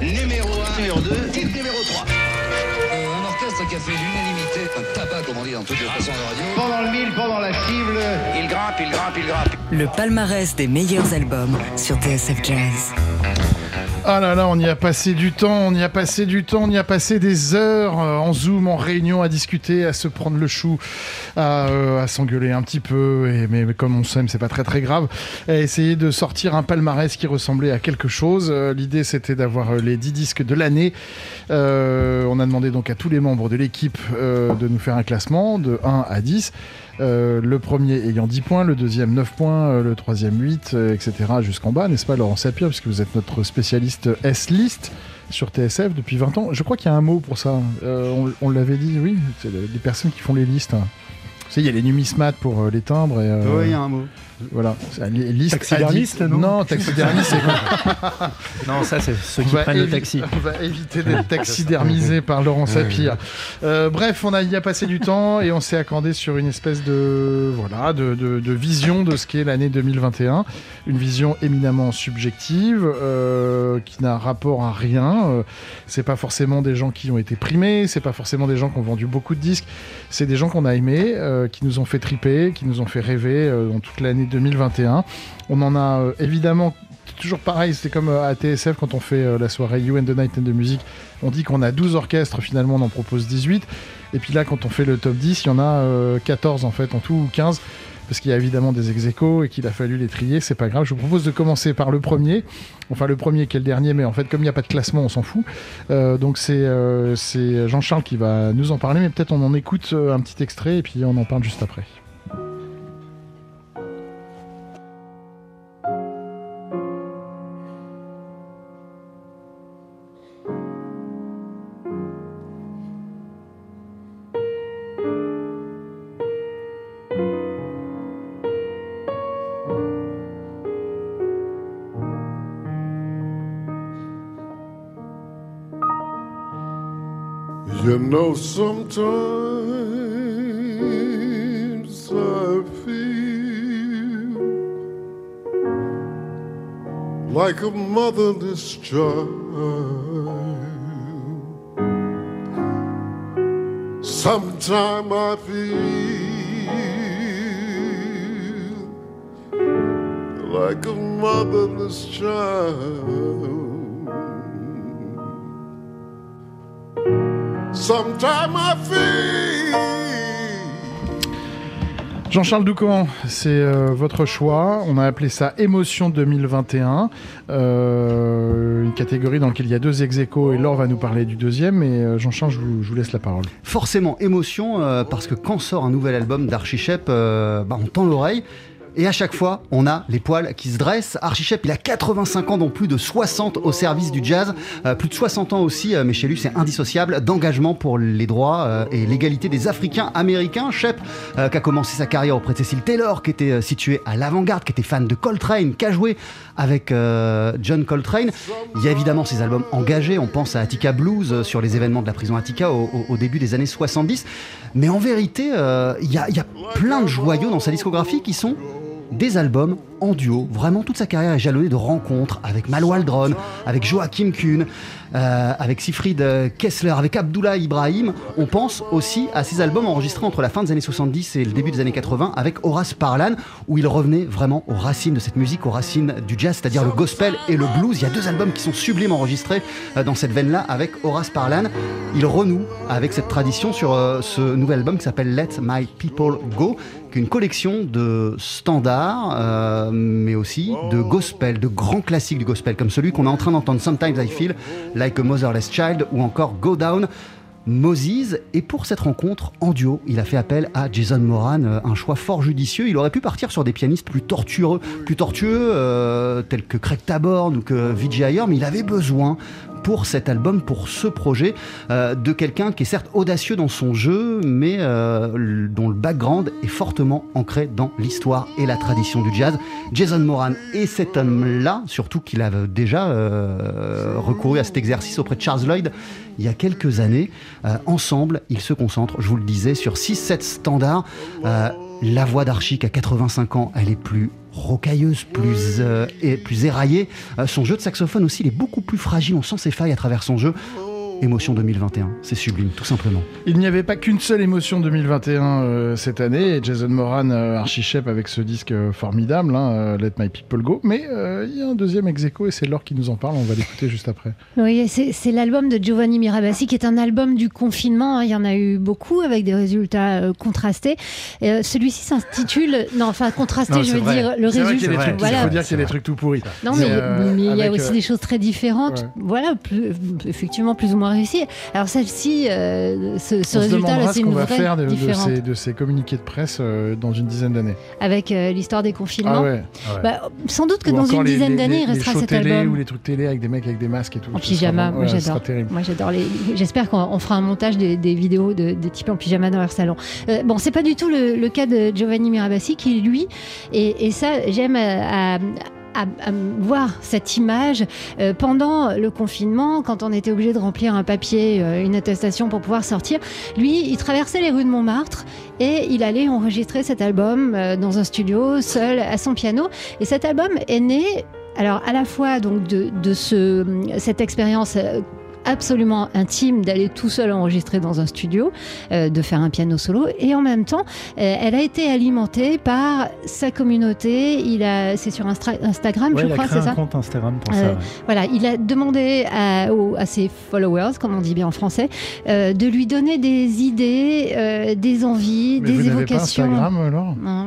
Numéro 1, numéro 2, titre numéro 3. un orchestre qui a fait l'unanimité, un tabac comme on dit dans toutes les façons de radio. Pendant le mille, pendant la cible, il grimpe, il grimpe, il grimpe. Le palmarès des meilleurs albums sur TSF Jazz. Ah là là, on y a passé du temps, on y a passé du temps, on y a passé des heures euh, en Zoom, en réunion, à discuter, à se prendre le chou, à, euh, s'engueuler un petit peu, mais, comme on s'aime, c'est pas très très grave, à essayer de sortir un palmarès qui ressemblait à quelque chose. Euh, l'idée c'était d'avoir les 10 disques de l'année. on a demandé donc à tous les membres de l'équipe de nous faire un classement de 1 à 10. Euh, le premier ayant 10 points, le deuxième 9 points, euh, le troisième 8, euh, etc. jusqu'en bas, n'est-ce pas Laurent Sapir, puisque vous êtes notre spécialiste S-List sur TSF depuis 20 ans. Je crois qu'il y a un mot pour ça. on, l'avait dit, oui, c'est les personnes qui font les listes. Tu sais, il y a les numismates pour les timbres. oui, il y a un mot. Voilà. Liste taxidermiste, non Non, taxidermiste, c'est Non, ça, c'est ceux qui prennent le taxi. On va éviter d'être taxidermisé par Laurent Sapir. Euh, bref, on a y a passé du temps et on s'est accordé sur une espèce de, voilà, de, de, vision de ce qu'est l'année 2021. Une vision éminemment subjective, euh, qui n'a rapport à rien. Euh, c'est pas forcément des gens qui ont été primés, c'est pas forcément des gens qui ont vendu beaucoup de disques. C'est des gens qu'on a aimés, qui nous ont fait triper, qui nous ont fait rêver dans toute l'année 2021. On en a euh, évidemment toujours pareil, c'est comme euh, à TSF quand on fait euh, la soirée You and the Night and the Music, on dit qu'on a 12 orchestres, finalement on en propose 18. Et puis là, quand on fait le top 10, il y en a 14 en fait en tout, ou 15, parce qu'il y a évidemment des ex et qu'il a fallu les trier, c'est pas grave. Je vous propose de commencer par le premier, enfin le premier qui est le dernier, mais en fait comme il n'y a pas de classement, on s'en fout. donc c'est Jean-Charles qui va nous en parler, mais peut-être on en écoute un petit extrait et puis on en parle juste après. Know, sometimes I feel like a motherless child. Sometimes I feel like a motherless child. Jean-Charles Doucan, c'est euh, votre choix. On a appelé ça Émotion 2021, euh, une catégorie dans laquelle il y a deux ex et Laure va nous parler du deuxième. Et euh, Jean-Charles, je, vous, laisse la parole. Forcément, émotion, parce que quand sort un nouvel album d'Archichep, bah, on tend l'oreille. Et à chaque fois, on a les poils qui se dressent. Archie il a 85 ans, dont plus de 60 au service du jazz. Euh, plus de 60 ans aussi, euh, mais chez lui, c'est indissociable, d'engagement pour les droits euh, et l'égalité des Africains américains. Shep, qui a commencé sa carrière auprès de Cecil Taylor, qui était situé à l'avant-garde, qui était fan de Coltrane, qui a joué avec John Coltrane. Il y a évidemment ses albums engagés. On pense à Attica Blues sur les événements de la prison Attica au, début des années 70. Mais en vérité, il y, a plein de joyaux dans sa discographie qui sont des albums en duo. Vraiment, toute sa carrière est jalonnée de rencontres avec Mal Waldron, avec Joachim Kuhn, euh, avec Sifrid Kessler, avec Abdullah Ibrahim. On pense aussi à ses albums enregistrés entre la fin des années 70 et le début des années 80 avec Horace Parlan, où il revenait vraiment aux racines de cette musique, aux racines du jazz, c'est-à-dire le gospel et le blues. Il y a deux albums qui sont sublimes enregistrés euh, dans cette veine-là avec Horace Parlan. Il renoue avec cette tradition sur euh, ce nouvel album qui s'appelle Let My People Go, qui est une collection de standards, mais aussi de gospel, de grands classiques du gospel, comme celui qu'on est en train d'entendre Sometimes I Feel Like a Motherless Child ou encore Go Down. Moses. Et pour cette rencontre en duo, il a fait appel à Jason Moran, euh, un choix fort judicieux. Il aurait pu partir sur des pianistes plus tortueux, plus tortueux euh, tels que Craig Taborn ou que Vijay mais il avait besoin pour cet album, pour ce projet, euh, de quelqu'un qui est certes audacieux dans son jeu, mais euh, dont le background est fortement ancré dans l'histoire et la tradition du jazz. Jason Moran et cet homme-là, surtout qu'il avait déjà euh, recouru à cet exercice auprès de Charles Lloyd il y a quelques années. ensemble, ils se concentrent, je vous le disais, sur 6-7 standards. la voix d'Archie, à 85 ans, elle est plus rocailleuse, plus, euh, et plus éraillée. Euh, son jeu de saxophone aussi, il est beaucoup plus fragile, on sent ses failles à travers son jeu. Émotion 2021, c'est sublime, tout simplement. Il n'y avait pas qu'une seule émotion 2021 euh, cette année, et Jason Moran, euh, Archie Shep avec ce disque euh, formidable, hein, euh, Let My People Go. Mais euh, il y a un deuxième ex aequo, et c'est Laure qui nous en parle, on va l'écouter juste après. Oui, c'est l'album de Giovanni Mirabassi qui est un album du confinement. hein. Il y en a eu beaucoup avec des résultats euh, contrastés. Euh, Celui-ci s'intitule, non, enfin contrasté, Non, je veux vrai. dire le vrai résultat. il Voilà. faut dire qu'il y a des trucs tout pourris. Non, mais, euh, il y a aussi euh, des choses très différentes, ouais. voilà, plus- effectivement plus ou moins réussies. Alors celle-ci, euh, ce, ce on se résultat, demandera là, ce c'est qu'on une va vraie faire de, de ces, de ces communiqués de presse euh, dans une dizaine d'années. avec euh, l'histoire des confinements. Ah ouais. Bah, sans doute que Ou dans une les- dizaine d'années, il restera cet télé album. ou les trucs télé avec des mecs avec des masques et tout. En pyjama, moi j'adore. terrible. Moi j'adore les. J'espère qu'on on fera un montage des, des vidéos de, des types en pyjama dans leur salon. Bon, c'est pas du tout le, le cas de Giovanni Mirabassi qui lui, et, et ça j'aime à, à- à- à voir cette image euh, pendant le confinement, quand on était obligé de remplir un papier, euh, une attestation pour pouvoir sortir. Lui, il traversait les rues de Montmartre et il allait enregistrer cet album euh, dans un studio, seul, à son piano. Et cet album est né alors à la fois donc de, de ce, cette expérience absolument intime d'aller tout seul enregistrer dans un studio, euh, de faire un piano solo, et en même temps, euh, elle a été alimentée par sa communauté. Il a, c'est sur Instagram, Ouais, je il a crois, créé c'est un ça. compte Instagram pour Euh, ça. ouais. Voilà, il a demandé à, aux- à ses followers, comme on dit bien en français, euh, de lui donner des idées, euh, des envies, Mais des vous n'avez pas évocations. Instagram alors? Non,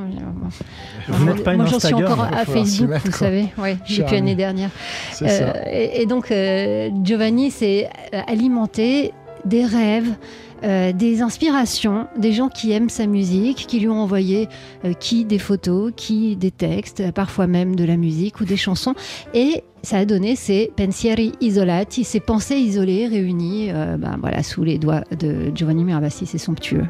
Vous moi, n'êtes pas moi, une j'en suis encore va à Facebook, mettre, vous quoi. savez, ouais, depuis l'année dernière. Euh, et, et donc, euh, Giovanni s'est euh, alimenté des rêves, euh, des inspirations, des gens qui aiment sa musique, qui lui ont envoyé euh, qui des photos, qui des textes, parfois même de la musique ou des chansons. Et ça a donné ces pensieri isolati, ces pensées isolées réunies euh, ben, voilà, sous les doigts de Giovanni Mirabassi. C'est somptueux.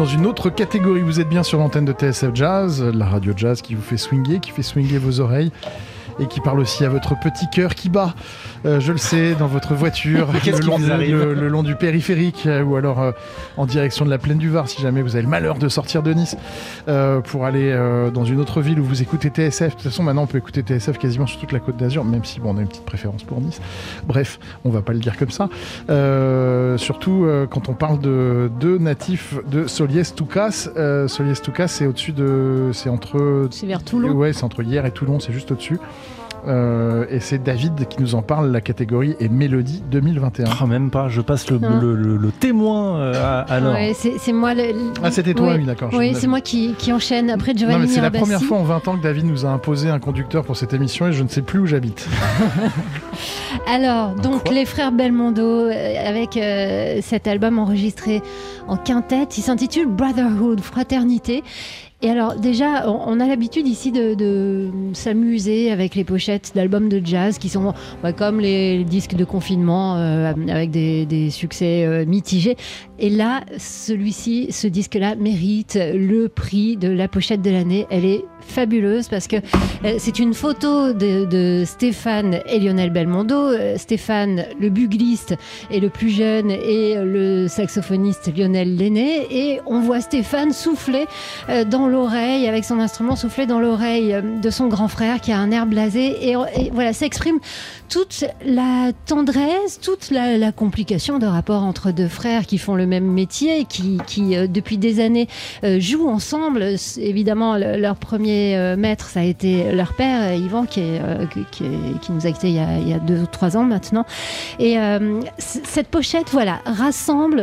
Dans une autre catégorie. Vous êtes bien sur l'antenne de TSF Jazz, la radio jazz qui vous fait swinguer, qui fait swinguer vos oreilles et qui parle aussi à votre petit cœur qui bat, euh, je le sais, dans votre voiture, Qu'est-ce le, long du- arrive le- le long du périphérique euh, ou alors euh, en direction de la plaine du Var si jamais vous avez le malheur de sortir de Nice euh, pour aller euh, dans une autre ville où vous écoutez TSF. De toute façon, maintenant on peut écouter TSF quasiment sur toute la côte d'Azur, même si bon, on a une petite préférence pour Nice. Bref, on va pas le dire comme ça. Euh, surtout euh, quand on parle de deux natifs de Soliès Toucas. Euh, Soliès Toucas, c'est au-dessus de, c'est entre C'est vers Toulon. Ouais, c'est entre hier et Toulon, c'est juste au-dessus. Euh, et c'est David qui nous en parle. La catégorie est Mélodie 2021. Oh, même pas, je passe le, Non. le, le- le témoin euh, à, à Laure. Ouais, c'est moi. le- le- Ah, c'était toi, oui, d'accord. Oui, c'est moi qui, qui enchaîne après Giovanni mais c'est la première fois en 20 ans que David nous a imposé un conducteur pour cette émission et je ne sais plus où j'habite. Alors, donc quoi les frères Belmondo euh, avec euh, cet album enregistré en quintette, il s'intitule Brotherhood, Fraternité. Et alors déjà, on, a l'habitude ici de, s'amuser avec les pochettes d'albums de jazz qui sont bah, comme les disques de confinement euh, avec des, succès euh, mitigés. Et là, celui-ci, ce disque-là mérite le prix de la pochette de l'année. Elle est fabuleuse parce que euh, c'est une photo de, de Stéphane et Lionel Belmondo. Stéphane, le bugliste, est le plus jeune et le saxophoniste Lionel l'aîné. Et on voit Stéphane souffler dans l'oreille, avec son instrument souffler dans l'oreille euh, de son grand frère qui a un air blasé. Et, et voilà, ça exprime toute la tendresse, toute la, complication de rapport entre deux frères qui font le même métier, qui, qui euh, depuis des années euh, jouent ensemble. Évidemment, le- leur premier euh, maître, ça a été leur père, Yvan, qui, nous a quittés il y a, il y a deux ou trois ans maintenant. Et cette pochette, voilà, rassemble,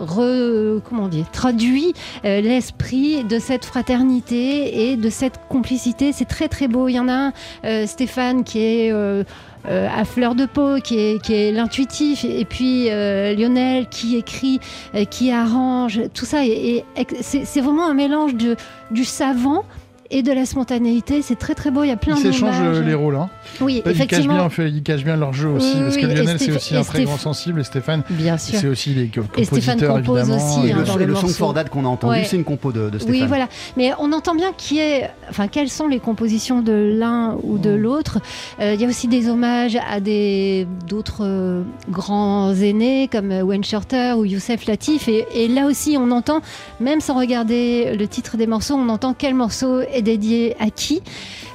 re- comment dire, traduit l'esprit de cette fraternité et de cette complicité. C'est très très beau. Il y en a un, euh, Qui est euh, euh, à fleur de peau, qui est, qui l'intuitif, et puis euh, Lionel qui écrit, qui arrange, tout ça. Et, c'est vraiment un mélange de, du savant et de la spontanéité. C'est très très beau. Il y a plein Ils s'échangent d'hommages. euh, les rôles. Hein. Oui, Ils, cachent effectivement. bien, ils cachent bien leur jeu aussi. Oui, parce oui, que Lionel, c'est aussi un très grand sensible. Et Stéphane, Bien sûr. c'est aussi les co- Et Stéphane compositeurs, compose évidemment. aussi, Et hein, le, le le son morceau. for Dad qu'on a entendu, Ouais. c'est une compo de, de Stéphane. Oui, voilà. Mais on entend bien qui est, enfin, quelles sont les compositions de l'un ou de l'autre. Euh, Il y a aussi des hommages à des d'autres euh, grands aînés comme Wayne Shorter ou Youssef Latif. Et, et là aussi, on entend, même sans regarder le titre des morceaux, on entend quel morceau est dédié à qui.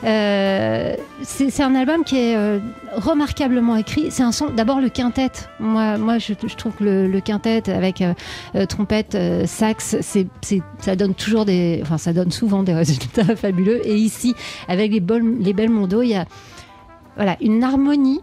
Euh, c'est un album qui est euh, remarquablement écrit. C'est un son, d'abord le quintet. Moi, moi je, trouve que le, le quintet avec euh, trompette, sax, ça donne toujours des, enfin ça donne souvent des résultats fabuleux. Et ici, avec les, bol- les il y a voilà une harmonie.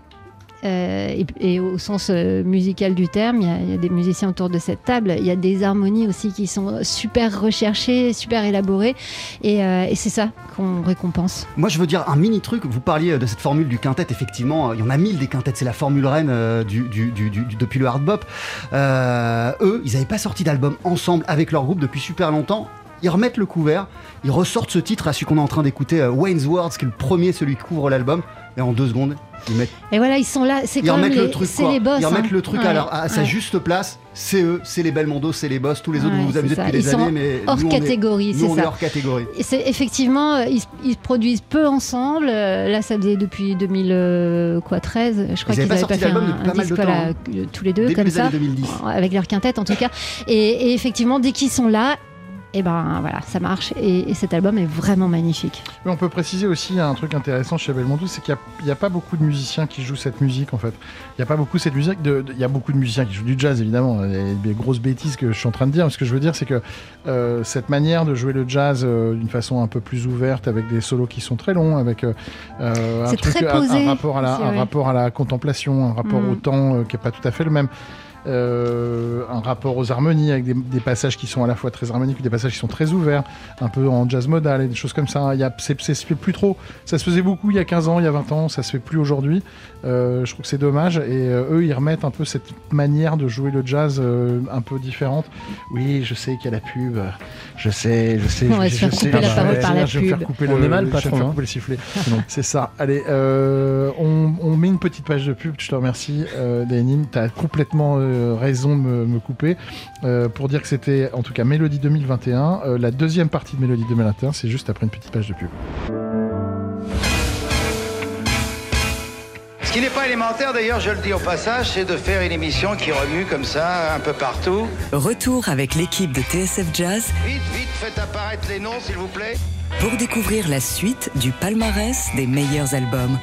Euh, et, au sens euh, musical du terme, il y, a, des musiciens autour de cette table. Il y a des harmonies aussi qui sont super recherchées, super élaborées, et, euh, et c'est ça qu'on récompense. Moi, je veux dire un mini truc. Vous parliez de cette formule du quintet. Effectivement, il y en a mille des quintets. C'est la formule reine depuis le hard bop. Eux, ils n'avaient pas sorti d'album ensemble avec leur groupe depuis super longtemps. Ils remettent le couvert, ils ressortent ce titre, à celui qu'on est en train d'écouter, Wayne's Words, qui est le premier, celui qui couvre l'album. Et en deux secondes, mettent Et voilà, ils sont là. C'est quand même les, le truc les boss. ils remettent hein. le truc à, Ouais, leur- à sa juste place c'est eux c'est les belles mondos c'est les boss tous les autres vous vous amusez ça. depuis Ils des sont années mais hors nous, catégorie, c'est on est ça. hors catégorie c'est effectivement, euh, ils, ils produisent peu ensemble. Euh, Là, ça faisait depuis 2013. Je crois qu'ils pas avaient sorti pas fait un, disque hein. euh, tous les deux comme ça, années 2010 avec leur quintette en tout cas. Et effectivement, dès qu'ils sont là, et ben voilà, ça marche. Et, et cet album est vraiment magnifique. On peut préciser aussi un truc intéressant chez Belmondo, c'est qu'il n'y a, pas beaucoup de musiciens qui jouent cette musique en fait. Il n'y a pas beaucoup cette musique. Il y a beaucoup de musiciens qui jouent du jazz évidemment. Il y a des grosses bêtises que je suis en train de dire. Mais ce que je veux dire, c'est que euh, cette manière de jouer le jazz euh, d'une façon un peu plus ouverte, avec des solos qui sont très longs, avec euh, un C'est truc, très un- un, posé rapport à la, aussi, un ouais. rapport à la contemplation, un rapport Mm. au temps qui est pas tout à fait le même. Euh, un rapport aux harmonies avec des, des passages qui sont à la fois très harmoniques des passages qui sont très ouverts un peu en jazz modal et des choses comme ça il y a, c'est, c'est- ça se fait plus trop ça se faisait beaucoup il y a 15 ans il y a 20 ans ça se fait plus aujourd'hui Euh, je trouve que c'est dommage et euh, eux ils remettent un peu cette manière de jouer le jazz euh, un peu différente oui je sais qu'il y a la pub je sais je sais On va je, se faire je sais, couper la je parole vais- par la je vais me faire pub. couper On le, est mal, je vais me patron, faire hein. couper le sifflet c'est ça. Allez, euh, on, on met une petite page de pub. Je te remercie, euh, Lénine. Tu as complètement euh, raison de me, me couper. Euh, pour dire que c'était, en tout cas, Mélodie 2021. Euh, la deuxième partie de Mélodie 2021, c'est juste après une petite page de pub. Ce qui n'est pas élémentaire d'ailleurs, je le dis au passage, c'est de faire une émission qui remue comme ça un peu partout. Retour avec l'équipe de TSF Jazz Vite, vite, faites apparaître les noms s'il vous plaît. pour découvrir la suite du palmarès des meilleurs albums.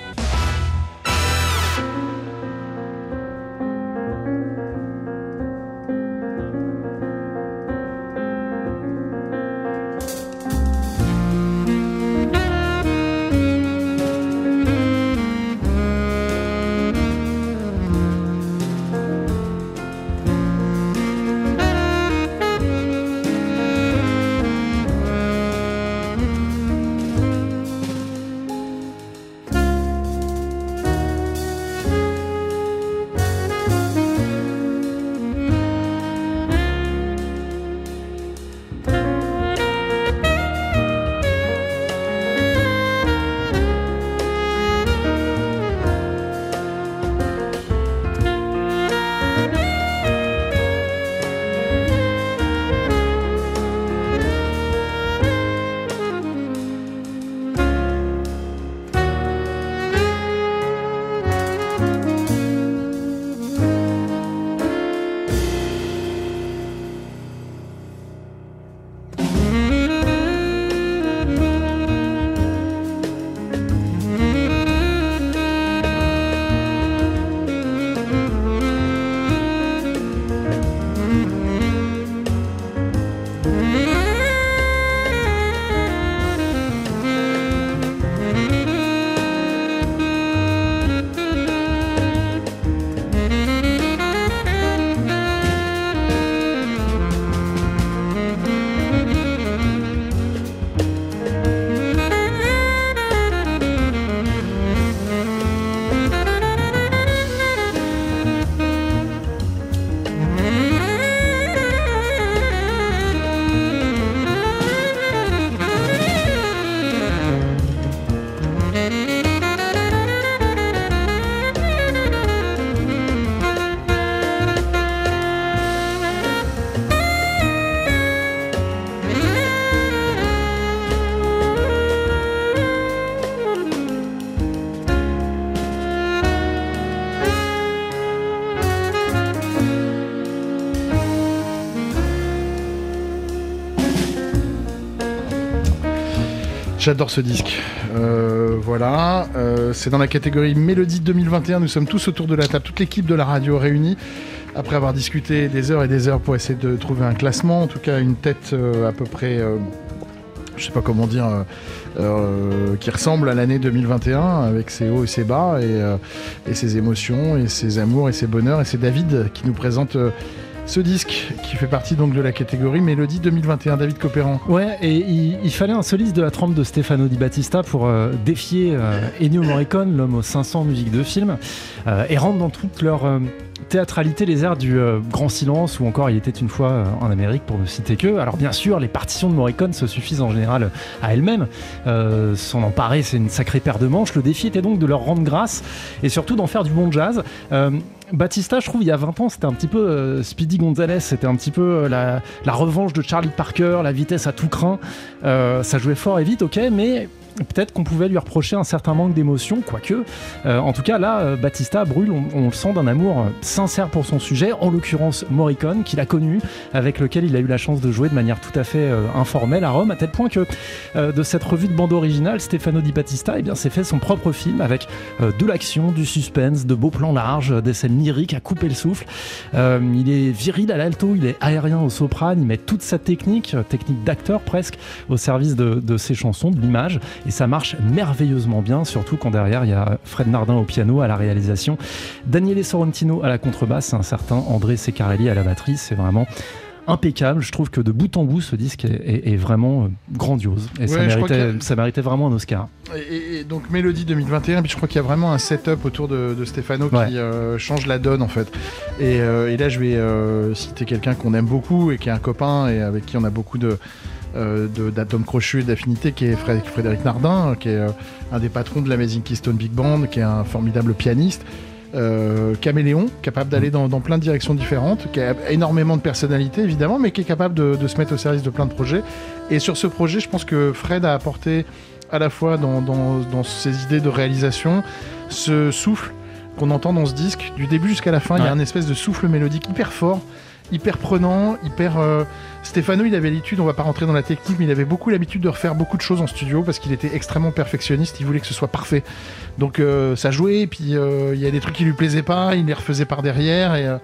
J'adore ce disque. Euh, voilà, euh, c'est dans la catégorie Mélodie 2021. Nous sommes tous autour de la table, toute l'équipe de la radio réunie. Après avoir discuté des heures et des heures pour essayer de trouver un classement, en tout cas une tête euh, à peu près, je sais pas comment dire, qui ressemble à l'année 2021 avec ses hauts et ses bas et, ses émotions et ses amours et ses bonheurs. Et c'est David qui nous présente ce disque qui fait partie donc de la catégorie Mélodie 2021. David Copéran. Ouais, et il, fallait un soliste de la trempe de Stefano Di Battista pour euh, défier euh, Ennio Morricone, l'homme aux 500 musiques de film, euh, et rendre dans toute leur euh, théâtralité les airs du Grand Silence ou encore Il était une fois en Amérique pour ne citer que. Alors bien sûr, les partitions de Morricone se suffisent en général à elles-mêmes. S'en emparer, c'est une sacrée paire de manches. Le défi était donc de leur rendre grâce et surtout d'en faire du bon jazz. Batista, je trouve, il y a 20 ans, c'était un petit peu euh, Speedy Gonzalez, c'était un petit peu euh, la, la revanche de Charlie Parker, la vitesse à tout craint. Euh, ça jouait fort et vite, ok, mais peut-être qu'on pouvait lui reprocher un certain manque d'émotion, quoique. Euh, en tout cas, là, euh, Batista brûle, on, le sent d'un amour euh, sincère pour son sujet, en l'occurrence Morricone, qu'il a connu, avec lequel il a eu la chance de jouer de manière tout à fait informelle à Rome, à tel point que de cette revue de bande originale, Stefano Di Battista eh bien, s'est fait son propre film avec de l'action, du suspense, de beaux plans larges, des scènes lyriques à couper le souffle. Il est viril à l'alto, il est aérien au soprane, il met toute sa technique, technique d'acteur presque, au service de ses chansons, de l'image, et ça marche merveilleusement bien, surtout quand derrière il y a Fred Nardin au piano, à la réalisation, Daniele Sorrentino à la contrebasse, un certain André Secarelli à la batterie, c'est vraiment impeccable. Je trouve que de bout en bout, ce disque est, est- est vraiment euh, grandiose. Et ça, Ouais, méritait, qu'il y a- ça méritait vraiment un Oscar. Et, et donc Mélodie 2021, puis je crois qu'il y a vraiment un setup autour de, de Stefano Ouais. qui euh, change la donne en fait. Et, euh, et là je vais euh, citer quelqu'un qu'on aime beaucoup et qui est un copain et avec qui on a beaucoup de euh, de- d'atomes crochus et d'affinités qui est Fred- Frédéric Nardin, qui est euh, un des patrons de l'Amazing Keystone Big Band, qui est un formidable pianiste. euh, caméléon, capable d'aller dans, dans plein de directions différentes, qui a énormément de personnalité évidemment, mais qui est capable de, de se mettre au service de plein de projets. Et sur ce projet, je pense que Fred a apporté à la fois dans, dans, dans ses idées de réalisation, ce souffle qu'on entend dans ce disque, du début jusqu'à la fin, il y a un espèce de souffle mélodique hyper fort, hyper prenant, hyper... euh, Stéphano, il avait l'habitude, on va pas rentrer dans la technique, mais il avait beaucoup l'habitude de refaire beaucoup de choses en studio parce qu'il était extrêmement perfectionniste, il voulait que ce soit parfait. Donc euh, ça jouait, et puis euh, il y a des trucs qui lui plaisaient pas, il les refaisait par derrière, et... euh,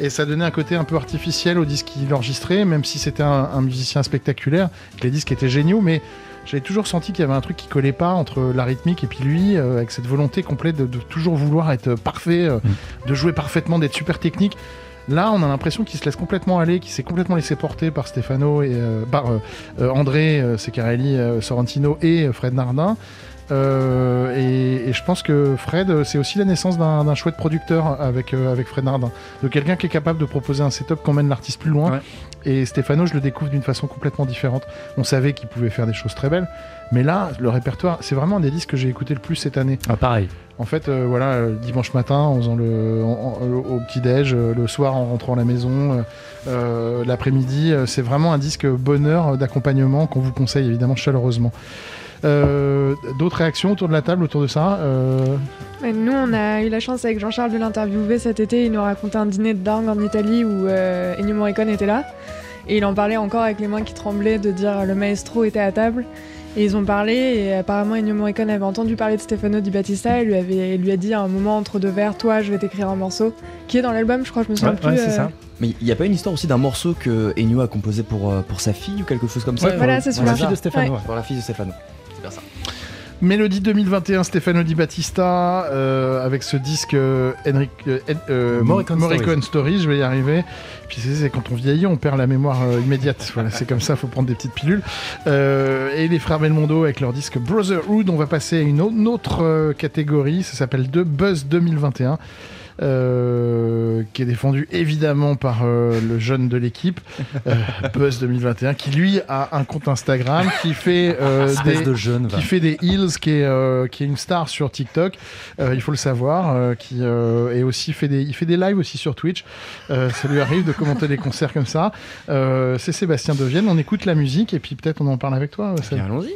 et ça donnait un côté un peu artificiel au disque qu'il enregistrait, même si c'était un, un musicien spectaculaire, que les disques étaient géniaux, mais j'avais toujours senti qu'il y avait un truc qui collait pas entre la rythmique et puis lui, avec cette volonté complète de, de toujours vouloir être parfait, euh, de jouer parfaitement, d'être super technique. Là, on a l'impression qu'il se laisse complètement aller, qu'il s'est complètement laissé porter par Stefano et euh, par euh, euh, André Secarelli, Sorrentino et Fred Nardin. Euh, et, et je pense que Fred, c'est aussi la naissance d'un chouette producteur avec, euh, avec Fred Nardin. De quelqu'un qui est capable de proposer un setup qui emmène l'artiste plus loin. Ouais. Et Stefano, je le découvre d'une façon complètement différente. On savait qu'il pouvait faire des choses très belles. Mais là, le répertoire, c'est vraiment un des disques que j'ai écouté le plus cette année. Ah, pareil. En fait, euh, voilà, euh, dimanche matin, en faisant le, en- au petit-déj, euh, le soir en rentrant à la maison, euh, euh, l'après-midi, euh, c'est vraiment un disque bonheur euh, d'accompagnement qu'on vous conseille évidemment chaleureusement. Euh, D'autres réactions autour de la table, autour de ça euh, Nous, on a eu la chance avec Jean-Charles de l'interviewer cet été. Il nous racontait un dîner de dingue en Italie où euh, Ennio Morricone était là. Et il en parlait encore avec les mains qui tremblaient de dire le maestro était à table. Et ils ont parlé et apparemment Ennio Morricone avait entendu parler de Stefano Di Battista et lui, avait, lui a dit à un moment entre deux vers, toi je vais t'écrire un morceau, qui est dans l'album je crois, je me souviens Ouais, plus. ouais, c'est euh, ça. Mais il n'y a pas une histoire aussi d'un morceau que Ennio a composé pour, euh, pour sa fille ou quelque chose comme ça Ouais, Voilà, c'est La celui-là. fille de Stéphane. Ouais. ouais. Pour la fille de Stefano. C'est bien ça. Mélodie 2021, Stefano Di Battista, euh, avec ce disque euh, Henrik, euh, euh, Morricone Stories, je vais y arriver. Puis c'est quand on vieillit, on perd la mémoire euh, immédiate. Voilà, c'est comme ça, faut prendre des petites pilules. Euh, et les frères Belmondo avec leur disque Brotherhood, on va passer à une au- une autre catégorie, ça s'appelle The Buzz 2021. Euh, qui est défendu évidemment par euh, le jeune de l'équipe, euh, Buzz 2021, qui lui a un compte Instagram, qui fait euh, des, de jeune. va. qui fait des heels, qui est, euh, qui est une star sur TikTok, euh, il faut le savoir, euh, qui euh, et aussi fait des, il fait des lives aussi sur Twitch. Euh, ça lui arrive de commenter des concerts comme ça. Euh, c'est Sébastien Devienne. On écoute la musique et puis peut-être on en parle avec toi. Allons-y.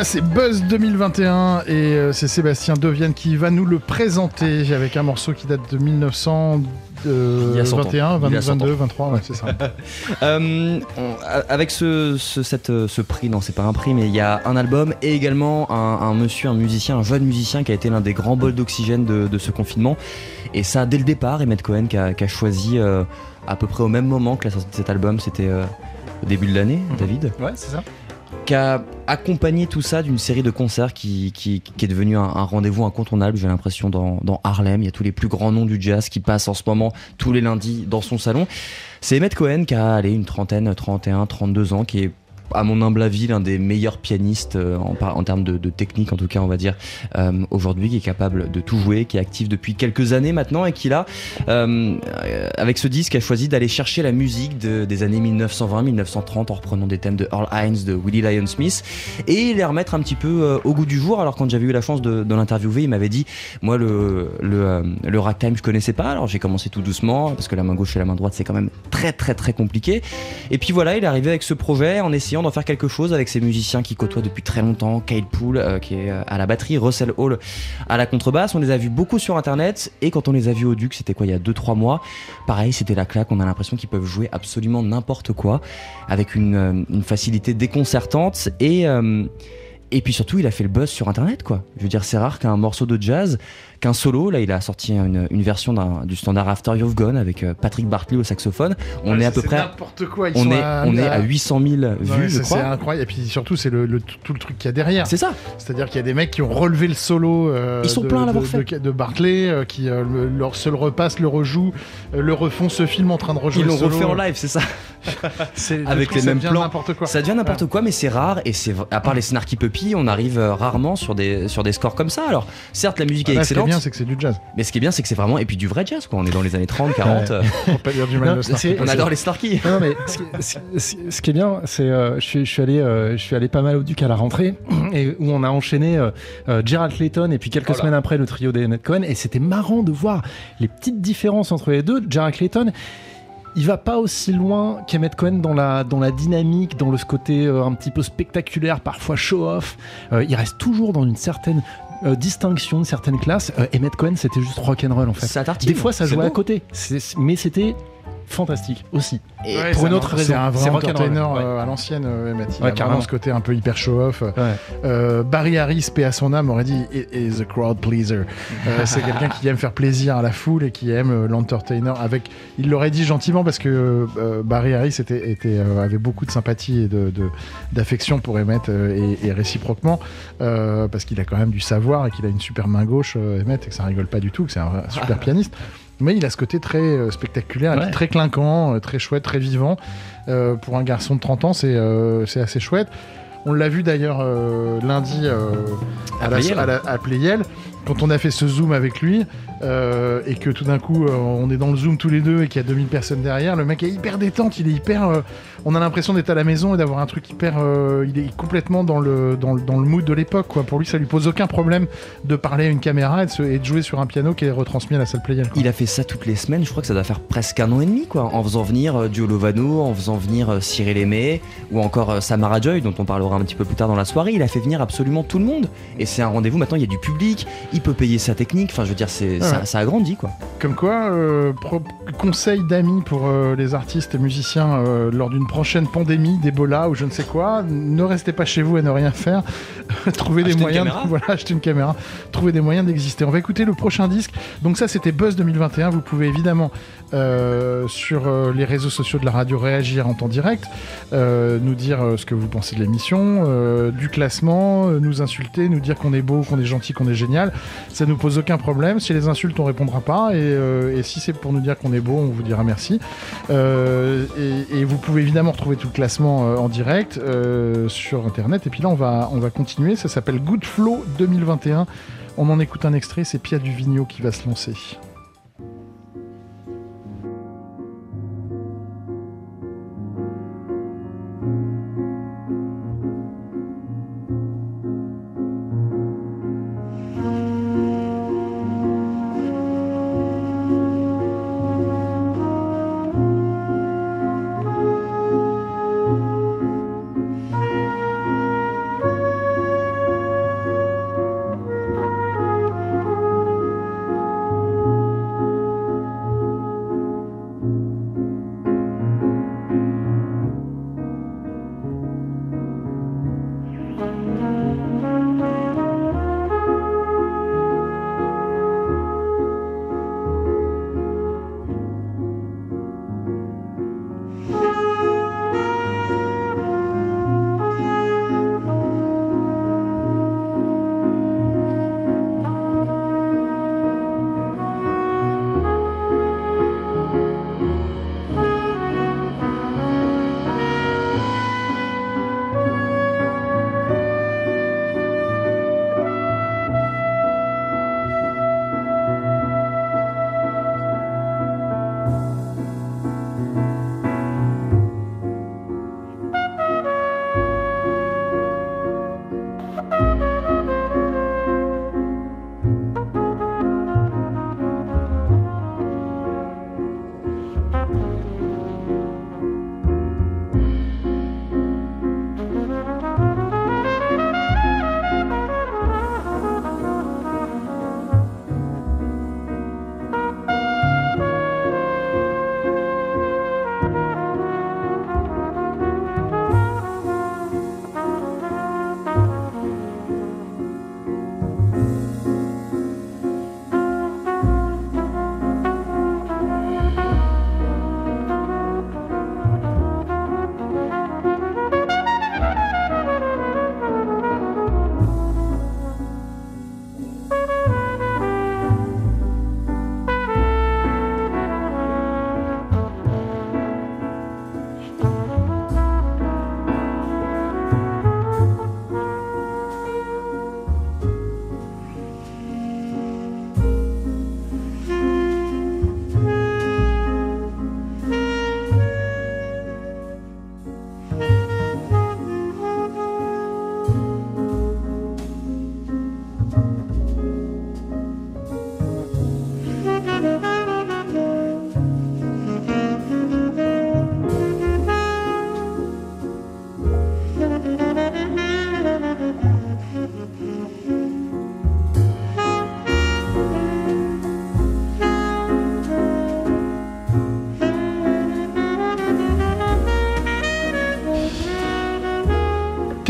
Voilà, c'est Buzz 2021 et euh, c'est Sébastien Devienne qui va nous le présenter avec un morceau qui date de 1921, Il y a 100 ans. 22, Il y a 100 ans. 23, ouais, c'est ça. Euh, on- avec ce, ce, cette, euh, ce prix, non c'est pas un prix, mais il y a un album et également un, un monsieur, un musicien, un jeune musicien qui a été l'un des grands bols d'oxygène de, de ce confinement. Et ça, dès le départ, Emmett Cohen qui a, qui a choisi euh, à peu près au même moment que la sortie de cet album, c'était euh, au début de l'année, David Ouais, c'est ça. Qui a accompagné tout ça d'une série de concerts qui, est devenu un, rendez-vous incontournable, j'ai l'impression, dans, dans Harlem. Il y a tous les plus grands noms du jazz qui passent en ce moment tous les lundis dans son salon. C'est Emmett Cohen qui a allez, une trentaine, 31, 32 ans, qui est à mon humble avis, l'un des meilleurs pianistes euh, en, termes de, technique, en tout cas, on va dire, euh, aujourd'hui, qui est capable de tout jouer, qui est actif depuis quelques années maintenant et qui, là, euh, avec ce disque, a choisi d'aller chercher la musique de- des années 1920-1930 en reprenant des thèmes de Earl Hines, de Willie Lyon Smith et les remettre un petit peu au goût du jour. Alors, quand j'avais eu la chance de, l'interviewer, il m'avait dit Moi, le, le ragtime, je connaissais pas. Alors, j'ai commencé tout doucement parce que la main gauche et la main droite, c'est quand même très, très, très compliqué. Et puis voilà, il est arrivé avec ce projet en essayant d'en faire quelque chose avec ses musiciens qui côtoient depuis très longtemps. Kyle Poole, euh, qui est euh, à la batterie, Russell Hall à la contrebasse. On les a vus beaucoup sur internet. Et quand on les a vus au Duc, c'était quoi, il y a 2-3 mois? Pareil, c'était la claque. On a l'impression qu'ils peuvent jouer absolument n'importe quoi avec une, euh, facilité déconcertante. Et. et puis surtout, il a fait le buzz sur Internet, quoi. Je veux dire, c'est rare qu'un morceau de jazz, qu'un solo, là, il a sorti une, une version du standard After You've Gone avec euh, Patrick Bartley au saxophone. On Ouais, est à peu près, n'importe quoi. Ils on sont est, à- on est à- à 800 000 Ouais, vues, je c'est- incroyable. Et puis surtout, c'est le, le- tout, le truc qu'il y a derrière. C'est ça. C'est-à-dire qu'il y a des mecs qui ont relevé le solo euh, Ils sont de, pleins à l'avoir de- fait. de- de Barclay, euh, qui euh, le- leur se le repassent, le rejouent, le refont ce film en train de rejouer Ils le l'ont refait en live, c'est ça. Avec truc, les mêmes plans. n'importe quoi. Ça devient n'importe quoi, mais c'est rare. Et c'est à part les Snarky Puppy, on arrive rarement sur des sur des scores comme ça. Alors certes, la musique qui est excellente, bien, c'est que c'est du jazz. mais ce qui est bien, c'est que c'est vraiment et puis du vrai jazz. Quoi. On est dans les années 30, 40. euh, Faut pas dire du mal Non, de on adore les Snarky. Non, mais ce qui, ce- ce- ce qui est bien, c'est euh, je, suis, je, suis allé, euh, je suis allé pas mal au Duc à la rentrée, et où on a enchaîné euh, euh, Gerald Clayton et puis quelques Oh semaines après le trio des Cohen, et c'était marrant de voir les petites différences entre les deux. Gerald Clayton, il va pas aussi loin qu'Emmett Cohen dans la, dans la dynamique, dans le ce côté euh, un petit peu spectaculaire, parfois show-off. Euh, il reste toujours dans une certaine euh, distinction, une certaine classe. Euh, Emmett Cohen, c'était juste rock'n'roll en fait. Des fois, ça jouait à côté, mais c'était fantastique aussi. Et Ouais, pour c'est une un- autre C'est raison. un vrai C'est entertainer ouais. euh, à l'ancienne, euh, Emmett. Il Ouais, a carrément. vraiment ce côté un peu hyper show-off. Ouais. Euh, Barry Harris, paix à son âme, aurait dit It is a crowd pleaser. Euh, c'est quelqu'un qui aime faire plaisir à la foule et qui aime euh, l'entertainer. Avec, il l'aurait dit gentiment parce que euh, Barry Harris était, était, euh, avait beaucoup de sympathie et de, de- d'affection pour Emmett euh, et, et réciproquement euh, parce qu'il a quand même du savoir et qu'il a une super main gauche, euh, Emmett, et que ça rigole pas du tout, que c'est un super pianiste. Mais il a ce côté très euh, spectaculaire, Ouais. très clinquant, euh, très chouette, très vivant. Euh, pour un garçon de 30 ans, c'est assez chouette. On l'a vu d'ailleurs lundi à, À la- Playel. à la- à Playel, quand on a fait ce zoom avec lui, euh, et que tout d'un coup euh, on est dans le zoom tous les deux et qu'il y a 2000 personnes derrière, le mec est hyper détente, il est hyper. euh, on a l'impression d'être à la maison et d'avoir un truc hyper. euh, il est complètement dans le, dans le, dans le mood de l'époque. quoi. Pour lui, ça lui pose aucun problème de parler à une caméra et de, se- et de jouer sur un piano qui est retransmis à la salle Playel. quoi. Il a fait ça toutes les semaines, je crois que ça doit faire presque un an et demi, quoi, en faisant venir euh, Lovano, en faisant venir euh, Cyril Aimé, ou encore euh, Samara Joy, dont on parlera un petit peu plus tard dans la soirée. Il a fait venir absolument tout le monde. Et c'est un rendez-vous, maintenant il y a du public, il peut payer sa technique, enfin je veux dire, c'est, ça, Ouais. ça a grandi, quoi. Comme quoi, euh, pro- conseil d'amis pour les artistes et musiciens lors d'une prochaine pandémie d'Ebola ou je ne sais quoi, ne restez pas chez vous à ne rien faire. Trouvez des moyens. De, voilà, achetez une caméra. Trouvez des moyens d'exister. On va écouter le prochain disque. Donc ça, c'était Buzz 2021. Vous pouvez évidemment euh, sur euh, les réseaux sociaux de la radio réagir en temps direct, euh, nous dire ce que vous pensez de l'émission, du classement, nous insulter, nous dire qu'on est beau, qu'on est gentil, qu'on est génial. Ça nous pose aucun problème. Si les insultes, on répondra pas. Et, et si c'est pour nous dire qu'on est beau, on vous dira merci. Et, et vous pouvez évidemment retrouver tout le classement euh, en direct euh, sur Internet. Et puis là, on va, on va continuer. Ça s'appelle Good Flow 2021. On en écoute un extrait. C'est Pia Duvigneau qui va se lancer.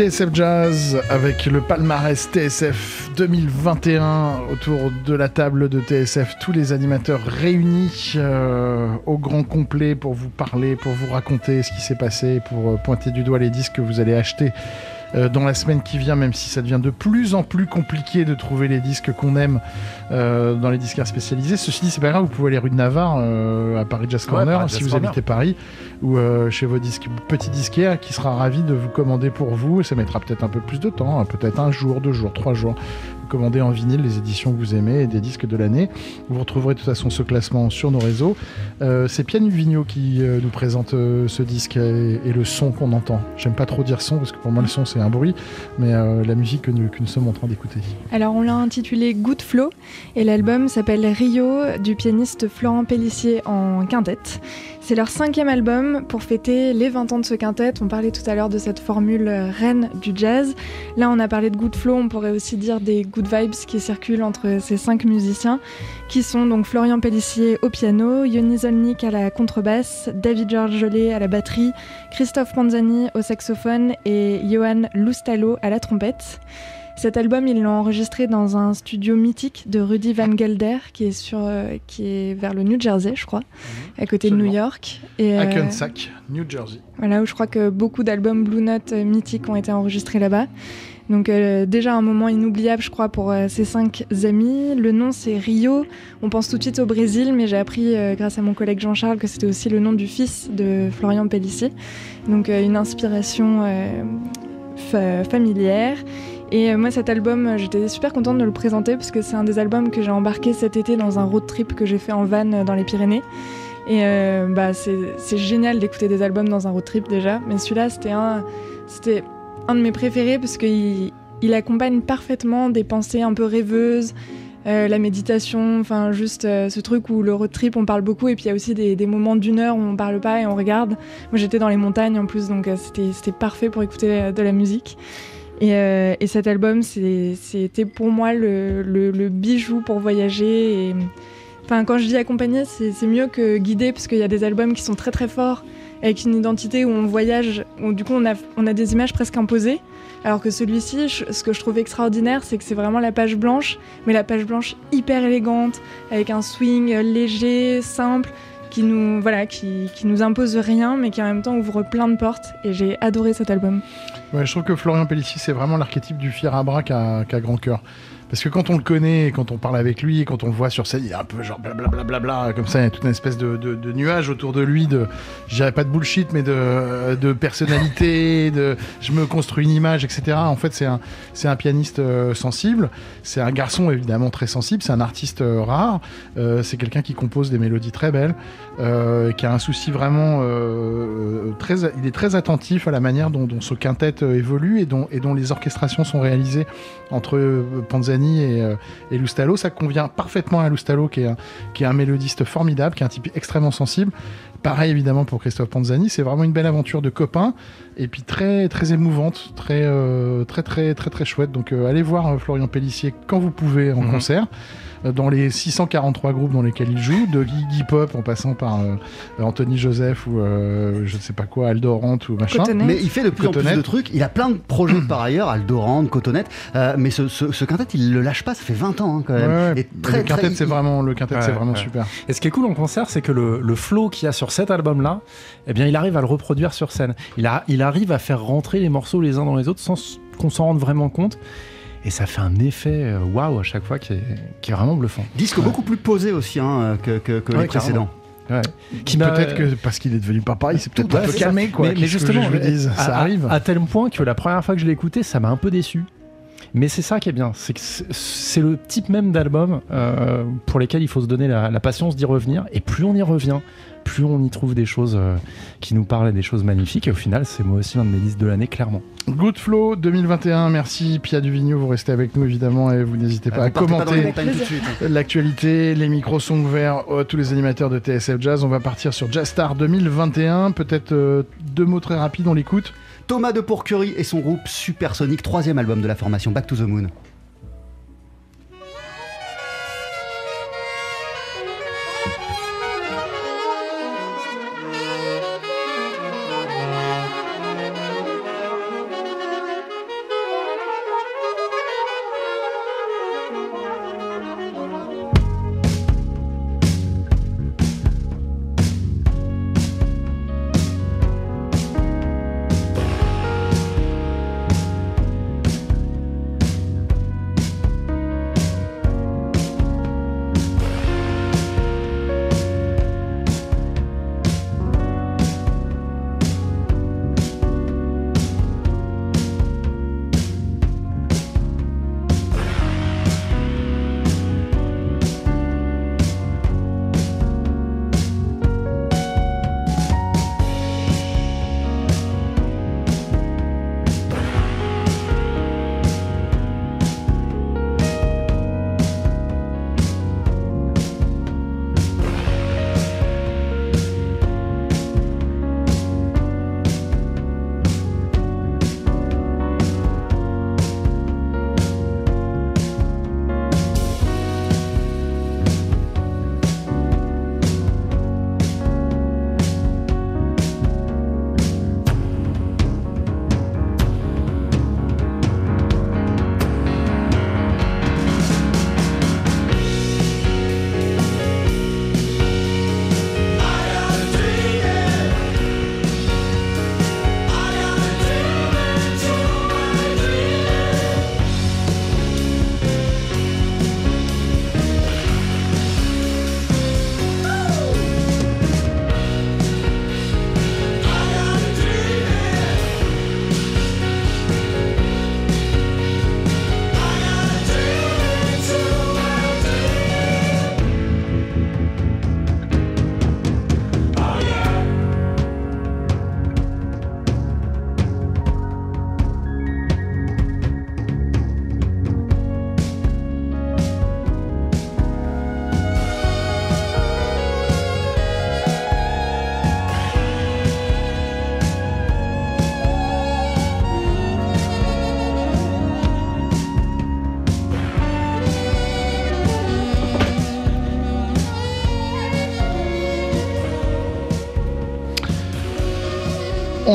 TSF Jazz avec le palmarès TSF 2021 autour de la table de TSF, tous les animateurs réunis euh, au grand complet pour vous parler, pour vous raconter ce qui s'est passé, pour euh, pointer du doigt les disques que vous allez acheter euh, dans la semaine qui vient, même si ça devient de plus en plus compliqué de trouver les disques qu'on aime euh, dans les disquaires spécialisés. Ceci dit, c'est pas grave, vous pouvez aller rue de Navarre euh, à Paris Jazz Ouais, Corner si vous Corner. habitez Paris ou chez vos disques, petits disquaires qui sera ravi de vous commander pour vous. Et ça mettra peut-être un peu plus de temps, hein, peut-être un jour, deux jours, trois jours. Vous commandez en vinyle les éditions que vous aimez et des disques de l'année. Vous retrouverez de toute façon ce classement sur nos réseaux. Euh, c'est Pian Vigno qui euh, nous présente euh, ce disque et, le son qu'on entend. J'aime pas trop dire son parce que pour moi le son c'est un bruit, mais la musique que nous, que nous sommes en train d'écouter. Alors on l'a intitulé Good Flow et l'album s'appelle Rio du pianiste Florent Pellissier en quintette. C'est leur cinquième album pour fêter les 20 ans de ce quintet. On parlait tout à l'heure de cette formule euh, reine du jazz. Là on a parlé de Good Flow, on pourrait aussi dire des good vibes qui circulent entre ces cinq musiciens qui sont donc Florian Pellissier au piano, Yoni Zolnik à la contrebasse, David Georgelet à la batterie, Christophe Panzani au saxophone et Johan Loustalo à la trompette. Cet album, ils l'ont enregistré dans un studio mythique de Rudy Van Gelder, qui est, sur, euh, qui est vers le New Jersey, je crois, à côté de New. York. Et, euh, Hackensack, New Jersey. voilà, où je crois que beaucoup d'albums Blue Note euh, mythiques ont été enregistrés là-bas. Donc euh, déjà un moment inoubliable, je crois, pour euh, ces cinq amis. Le nom, c'est Rio. On pense tout de suite au Brésil, mais j'ai appris, euh, grâce à mon collègue Jean-Charles, que c'était aussi le nom du fils de Florian Pellissier. Donc une inspiration fa- familière. Et euh, moi, cet album, euh, j'étais super contente de le présenter parce que c'est un des albums que j'ai embarqué cet été dans un road trip que j'ai fait en van euh, dans les Pyrénées. Et bah, c'est génial d'écouter des albums dans un road trip déjà, mais celui-là, c'était un, un de mes préférés parce qu'il il accompagne parfaitement des pensées un peu rêveuses, la méditation, enfin juste ce truc où le road trip on parle beaucoup et puis il y a aussi des, moments d'une heure où on parle pas et on regarde. Moi j'étais dans les montagnes en plus donc c'était parfait pour écouter de la musique. Et, euh, et cet album c'était pour moi le, bijou pour voyager. Enfin, quand je dis accompagner, c'est mieux que guider, parce qu'il y a des albums qui sont très très forts, avec une identité où on voyage, où du coup on a, des images presque imposées. Alors que celui-ci, ce que je trouve extraordinaire, c'est que c'est vraiment la page blanche, mais la page blanche hyper élégante, avec un swing léger, simple, qui nous, voilà, qui nous impose rien, mais qui en même temps ouvre plein de portes. Et j'ai adoré cet album. Je trouve que Florian Pellissier, c'est vraiment l'archétype du fier à bras qui a grand cœur. Parce que quand on le connaît, quand on parle avec lui, quand on le voit sur scène, il est un peu genre blablabla, bla, bla, bla, comme ça, il y a toute une espèce de, de, de nuage autour de lui, de, je dirais pas de bullshit, mais de, de personnalité, de je me construis une image, etc. En fait, c'est un, c'est un pianiste euh, sensible, c'est un garçon évidemment très sensible, c'est un artiste euh, rare, euh, c'est quelqu'un qui compose des mélodies très belles, euh, qui a un souci vraiment euh, très, il est très attentif à la manière dont, dont ce quintet évolue et dont, et dont les orchestrations sont réalisées entre euh, Et, euh, et Loustalo. Ça convient parfaitement à Loustalo, qui est, un, qui est un mélodiste formidable, qui est un type extrêmement sensible. Pareil évidemment pour Christophe Panzani, c'est vraiment une belle aventure de copains et puis très très émouvante, très euh, très très très très chouette. Donc euh, allez voir Florian Pellissier quand vous pouvez en Mhm. concert dans les 643 groupes dans lesquels il joue, de Iggy Pop en passant par euh, Anthony Joseph ou euh, je ne sais pas quoi, Aldorant ou machin. Cotonnet. Mais il fait de plus en plus de trucs. Il a plein de projets par ailleurs, Aldorand, Cotonette. Euh, mais ce, ce, ce quintet, il le lâche pas. Ça fait 20 ans hein, quand même. ouais. Et très, le quintet très- c'est vraiment le quintet Ouais, c'est vraiment ouais. super. Et ce qui est cool en concert, c'est que le, le flow qu'il y a sur cet album-là, eh bien, il arrive à le reproduire sur scène. Il, a, il arrive à faire rentrer les morceaux les uns dans les autres sans qu'on s'en rende vraiment compte. Et ça fait un effet euh, waouh à chaque fois qui est, qui est vraiment bluffant. Disque beaucoup plus posé aussi hein, que, que, que Ouais, les précédents. Ouais. Qui m'a- Peut-être que parce qu'il est devenu papa, il s'est peut-être Ouais, un peu calmé quoi. Mais, mais Qu'est-ce que justement, je dise, à, ça arrive. À, tel point que la première fois que je l'ai écouté, ça m'a un peu déçu. Mais c'est ça qui est bien, c'est que c'est- c'est le type même d'album euh, pour lesquels il faut se donner la, la patience d'y revenir. Et plus on y revient, plus on y trouve des choses euh, qui nous parlent et des choses magnifiques. Et au final, c'est moi aussi l'un de mes listes de l'année, clairement. Good Flow 2021, merci Pia Duvigneau, vous restez avec nous évidemment et vous n'hésitez pas Vous à les commenter hein. l'actualité, les micros sont ouverts à tous les animateurs de TSF Jazz. On va partir sur Jazz Star 2021, peut-être euh, deux mots très rapides, on l'écoute. Thomas de Pourquerie et son groupe Supersonic, troisième album de la formation Back to the Moon.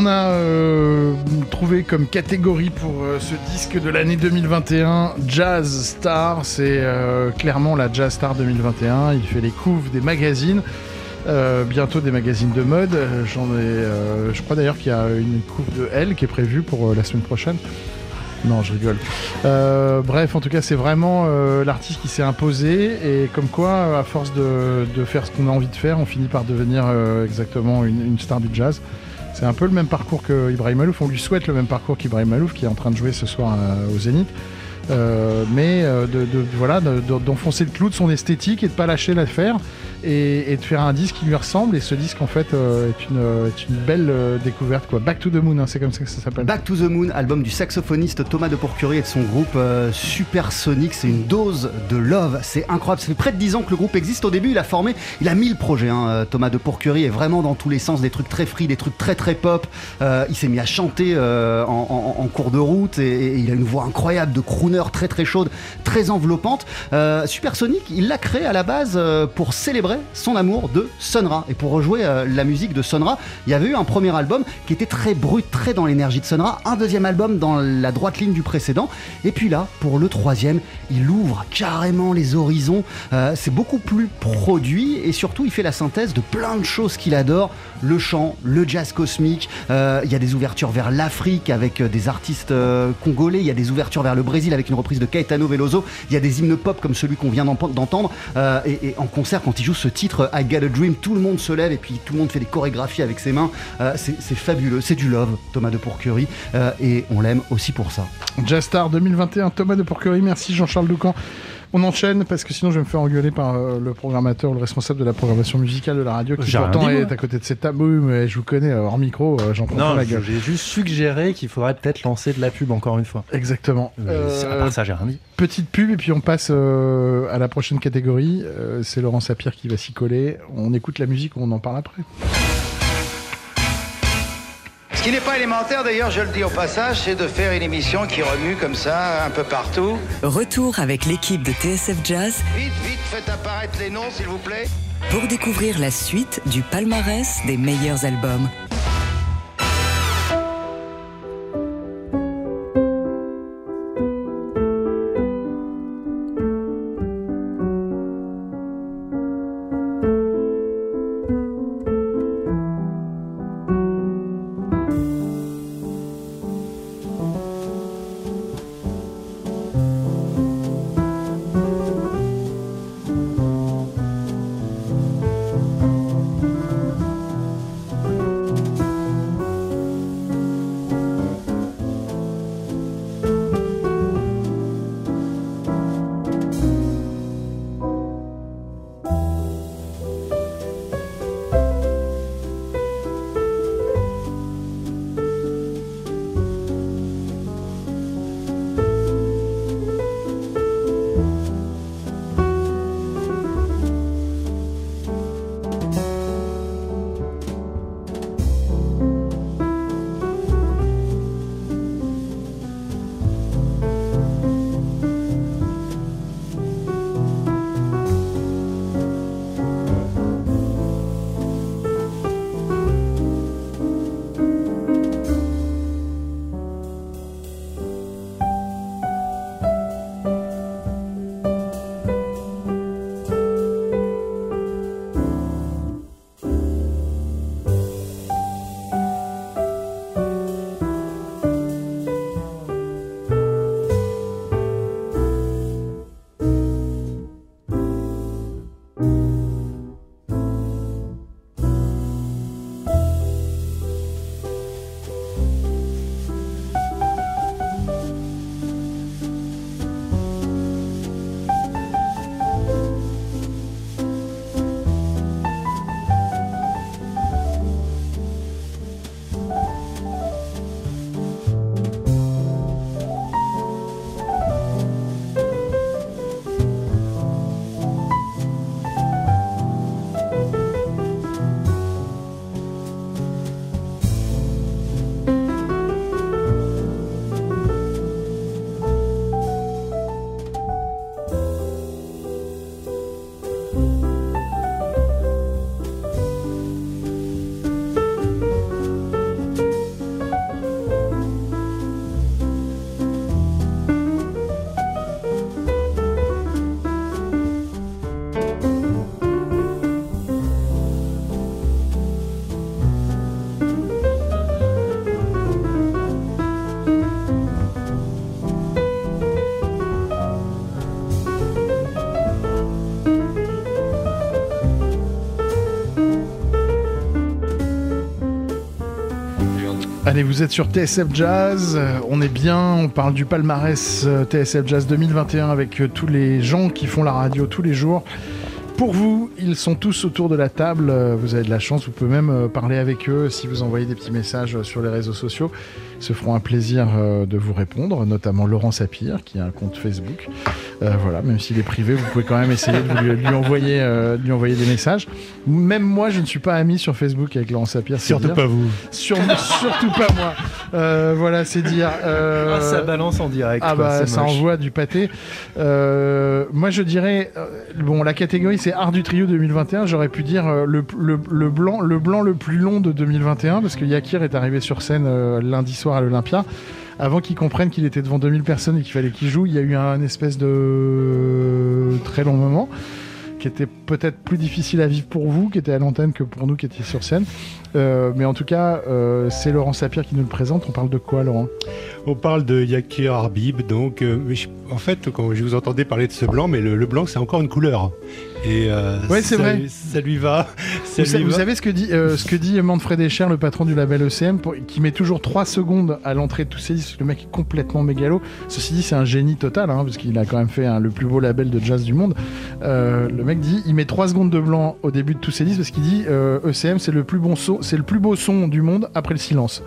On a euh, trouvé comme catégorie pour euh, ce disque de l'année 2021 Jazz Star. C'est euh, clairement la Jazz Star 2021. Il fait les couves des magazines. Bientôt des magazines de mode. J'en ai, je crois d'ailleurs qu'il y a une couve de Elle qui est prévue pour la semaine prochaine. Non, je rigole. Bref, en tout cas, c'est vraiment l'artiste qui s'est imposé et comme quoi, à force de, faire ce qu'on a envie de faire, on finit par devenir exactement une star du jazz. C'est un peu le même parcours que Ibrahim Malouf. On lui souhaite le même parcours qu'Ibrahim Malouf, qui est en train de jouer ce soir euh, au Zénith. Euh, mais euh, voilà, de- de- d'enfoncer le clou de son esthétique et de pas lâcher l'affaire et, de faire un disque qui lui ressemble. Et ce disque, en fait, euh, est, une, euh, est une belle euh, découverte. Quoi. Back to the Moon, hein, c'est comme ça que ça s'appelle. Back to the Moon, album du saxophoniste Thomas de Pourcurie et de son groupe Supersonic. C'est une dose de love, c'est incroyable. Ça fait près de 10 ans que le groupe existe. Au début, il a formé, il a mis le projet. hein, Thomas de Pourcurie est vraiment dans tous les sens, des trucs très free, des trucs très très pop. Il s'est mis à chanter en, cours de route et, il a une voix incroyable de crooner très très chaude, très enveloppante. Supersonic, il l'a créé à la base pour célébrer son amour de Sonra et pour rejouer euh, la musique de Sonra. Il y avait eu un premier album qui était très brut, très dans l'énergie de Sonra, un deuxième album dans la droite ligne du précédent, et puis là, pour le troisième, il ouvre carrément les horizons. Euh, c'est beaucoup plus produit et surtout, il fait la synthèse de plein de choses qu'il adore le chant, le jazz cosmique. Euh, il y a des ouvertures vers l'Afrique avec des artistes congolais. Il y a des ouvertures vers le Brésil avec une reprise de Caetano Veloso. Il y a des hymnes pop comme celui qu'on vient d'en- d'entendre. Et en concert, quand il joue ce titre I Got a Dream, tout le monde se lève et puis tout le monde fait des chorégraphies avec ses mains. Euh, c'est fabuleux. C'est du love, Thomas de Pourquerie. Euh, et on l'aime aussi pour ça. Jazz Star 2021, Thomas de Pourquerie. Merci Jean-Charles Doucan. On enchaîne parce que sinon je vais me faire engueuler par euh, le programmateur, le responsable de la programmation musicale de la radio qui pourtant est à côté de cette table. Oui, mais je vous connais euh, hors micro, euh, j'en prends Non, pas la je- gueule. j'ai juste suggéré qu'il faudrait peut-être lancer de la pub encore une fois. Exactement. Mais Euh, à part ça, j'ai rien dit. Petite pub et puis on passe euh, à la prochaine catégorie. Euh, c'est Laurent Sapir qui va s'y coller. On écoute la musique, on en parle après. Ce qui n'est pas élémentaire d'ailleurs, je le dis au passage, c'est de faire une émission qui remue comme ça un peu partout. Retour avec l'équipe de TSF Jazz Vite, vite, faites apparaître les noms s'il vous plaît. pour découvrir la suite du palmarès des meilleurs albums. Allez, vous êtes sur TSF Jazz, euh, on est bien, on parle du palmarès euh, TSF Jazz 2021 avec euh, tous les gens qui font la radio tous les jours. Pour vous, ils sont tous autour de la table, vous avez de la chance, vous pouvez même parler avec eux si vous envoyez des petits messages sur les réseaux sociaux. Ils se feront un plaisir de vous répondre, notamment Laurent Sapir qui a un compte Facebook. Euh, voilà, même s'il est privé, vous pouvez quand même essayer de lui, lui envoyer, euh, de lui envoyer des messages. Même moi, je ne suis pas ami sur Facebook avec Laurent Sapir. c'est Surtout dire. pas vous. Sur- surtout pas moi. Euh, voilà, c'est dire. euh, Ah, ça balance en direct. ah quoi, bah ça moche. envoie du pâté. Euh, moi je dirais euh, bon la catégorie c'est art du trio 2021. J'aurais pu dire euh, le, le- le blanc le blanc le plus long de 2021 parce que Yakir est arrivé sur scène euh, lundi soir à l'Olympia. Avant qu'il comprenne qu'il était devant 2000 personnes et qu'il fallait qu'il joue, il y a eu un espèce de très long moment qui était peut-être plus difficile à vivre pour vous, qui était à l'antenne, que pour nous qui étions sur scène. Euh, mais en tout cas, euh, c'est Laurent Sapir qui nous le présente. On parle de quoi, Laurent? On parle de Yakir Arbib, donc euh, en fait, quand je vous entendais parler de ce blanc, mais le blanc c'est encore une couleur. Et euh, Ouais, c'est ça- vrai. Ça lui va. Ça Vous, sa- lui vous va. savez ce que dit, euh, ce que dit Manfred Escher, le patron du label ECM, pour- qui met toujours 3 secondes à l'entrée de tous ses disques. Le mec est complètement mégalo. Ceci dit, c'est un génie total, hein, parce qu'il a quand même fait hein, le plus beau label de jazz du monde. Euh, le mec dit, il met 3 secondes de blanc au début de tous ses disques, parce qu'il dit, ECM, c'est le plus bon son, c'est le plus beau son du monde après le silence.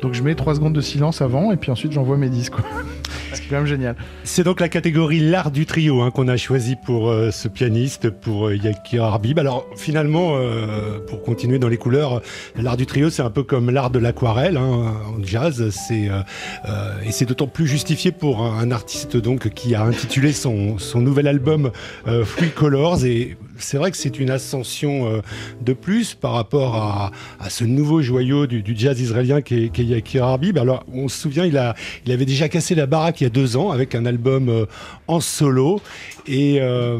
Donc je mets 3 secondes de silence avant, et puis ensuite j'envoie mes disques. quoi. c'est quand même génial. C'est donc la catégorie l'art du trio hein, qu'on a choisi pour euh, ce pianiste, pour euh, Yakir Arbib. Alors finalement, euh, pour continuer dans les couleurs, l'art du trio c'est un peu comme l'art de l'aquarelle hein, en jazz. C'est euh, euh, et c'est d'autant plus justifié pour un, un artiste donc qui a intitulé son, son nouvel album euh, Free Colors et c'est vrai que c'est une ascension euh, de plus par rapport à, ce nouveau joyau du, jazz israélien qui est, qui est Yakir Arbib. Alors on se souvient, il a il avait déjà cassé la baraque il y a deux ans avec un album euh, en solo. Et, euh,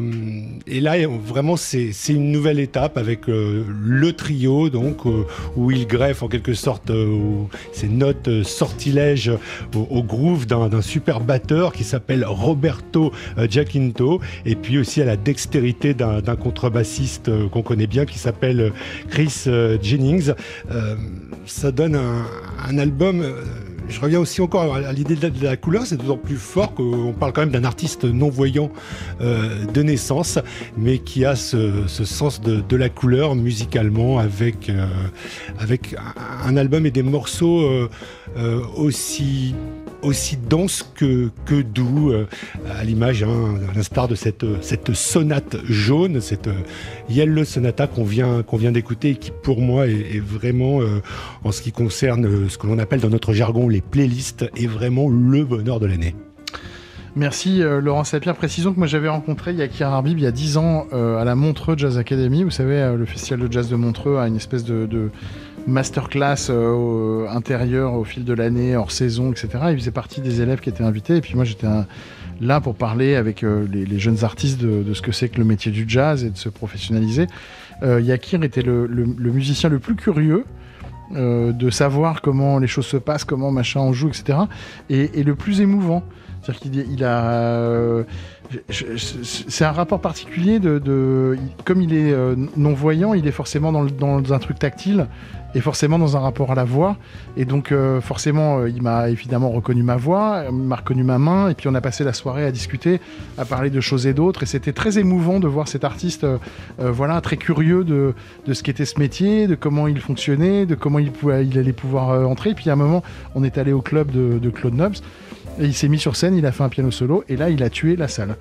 et là, vraiment, c'est une nouvelle étape avec le trio, donc où il greffe en quelque sorte ses notes sortilèges au, groove d'un super batteur qui s'appelle Roberto Giacinto, et puis aussi à la dextérité d'un contrebassiste euh, qu'on connaît bien qui s'appelle euh, Chris euh, Jennings. Ça donne un, album. je reviens aussi encore à l'idée de la, couleur, c'est d'autant plus fort qu'on parle quand même d'un artiste non-voyant de naissance, mais qui a ce, sens de, la couleur musicalement avec, avec un, album et des morceaux aussi aussi denses que, que doux, euh, à l'image, hein, à l'instar de cette, cette sonate jaune, cette euh, Yellow Sonata qu'on vient, qu'on vient d'écouter et qui pour moi est, vraiment, euh, en ce qui concerne ce que l'on appelle dans notre jargon les playlists, est vraiment le bonheur de l'année. Merci euh, Laurent Sapir. Précisons que moi j'avais rencontré Yakir Arbib il y a 10 ans à la Montreux Jazz Academy. Vous savez, le festival de jazz de Montreux a une espèce de masterclass euh, au- intérieure au fil de l'année, hors saison, etc. Il faisait partie des élèves qui étaient invités. Et puis moi j'étais là pour parler avec euh, les, jeunes artistes de, ce que c'est que le métier du jazz et de se professionnaliser. Euh, Yakir était le, musicien le plus curieux. euh, de savoir comment les choses se passent, comment machin on joue, etc. Et, et le plus émouvant. C'est-à-dire qu'il il a. c'est un rapport particulier de. de- comme il est euh, non-voyant, il est forcément dans, le- dans un truc tactile et forcément dans un rapport à la voix. Et donc, euh, forcément, euh, il m'a évidemment reconnu ma voix, il m'a reconnu ma main, et puis on a passé la soirée à discuter, à parler de choses et d'autres. Et c'était très émouvant de voir cet artiste, voilà, très curieux de, de ce qu'était ce métier, de comment il fonctionnait, de comment il, pouvait, il allait pouvoir entrer. Puis à un moment, on est allé au club de, de Claude Nobs. Et il s'est mis sur scène, il a fait un piano solo, et là, il a tué la salle.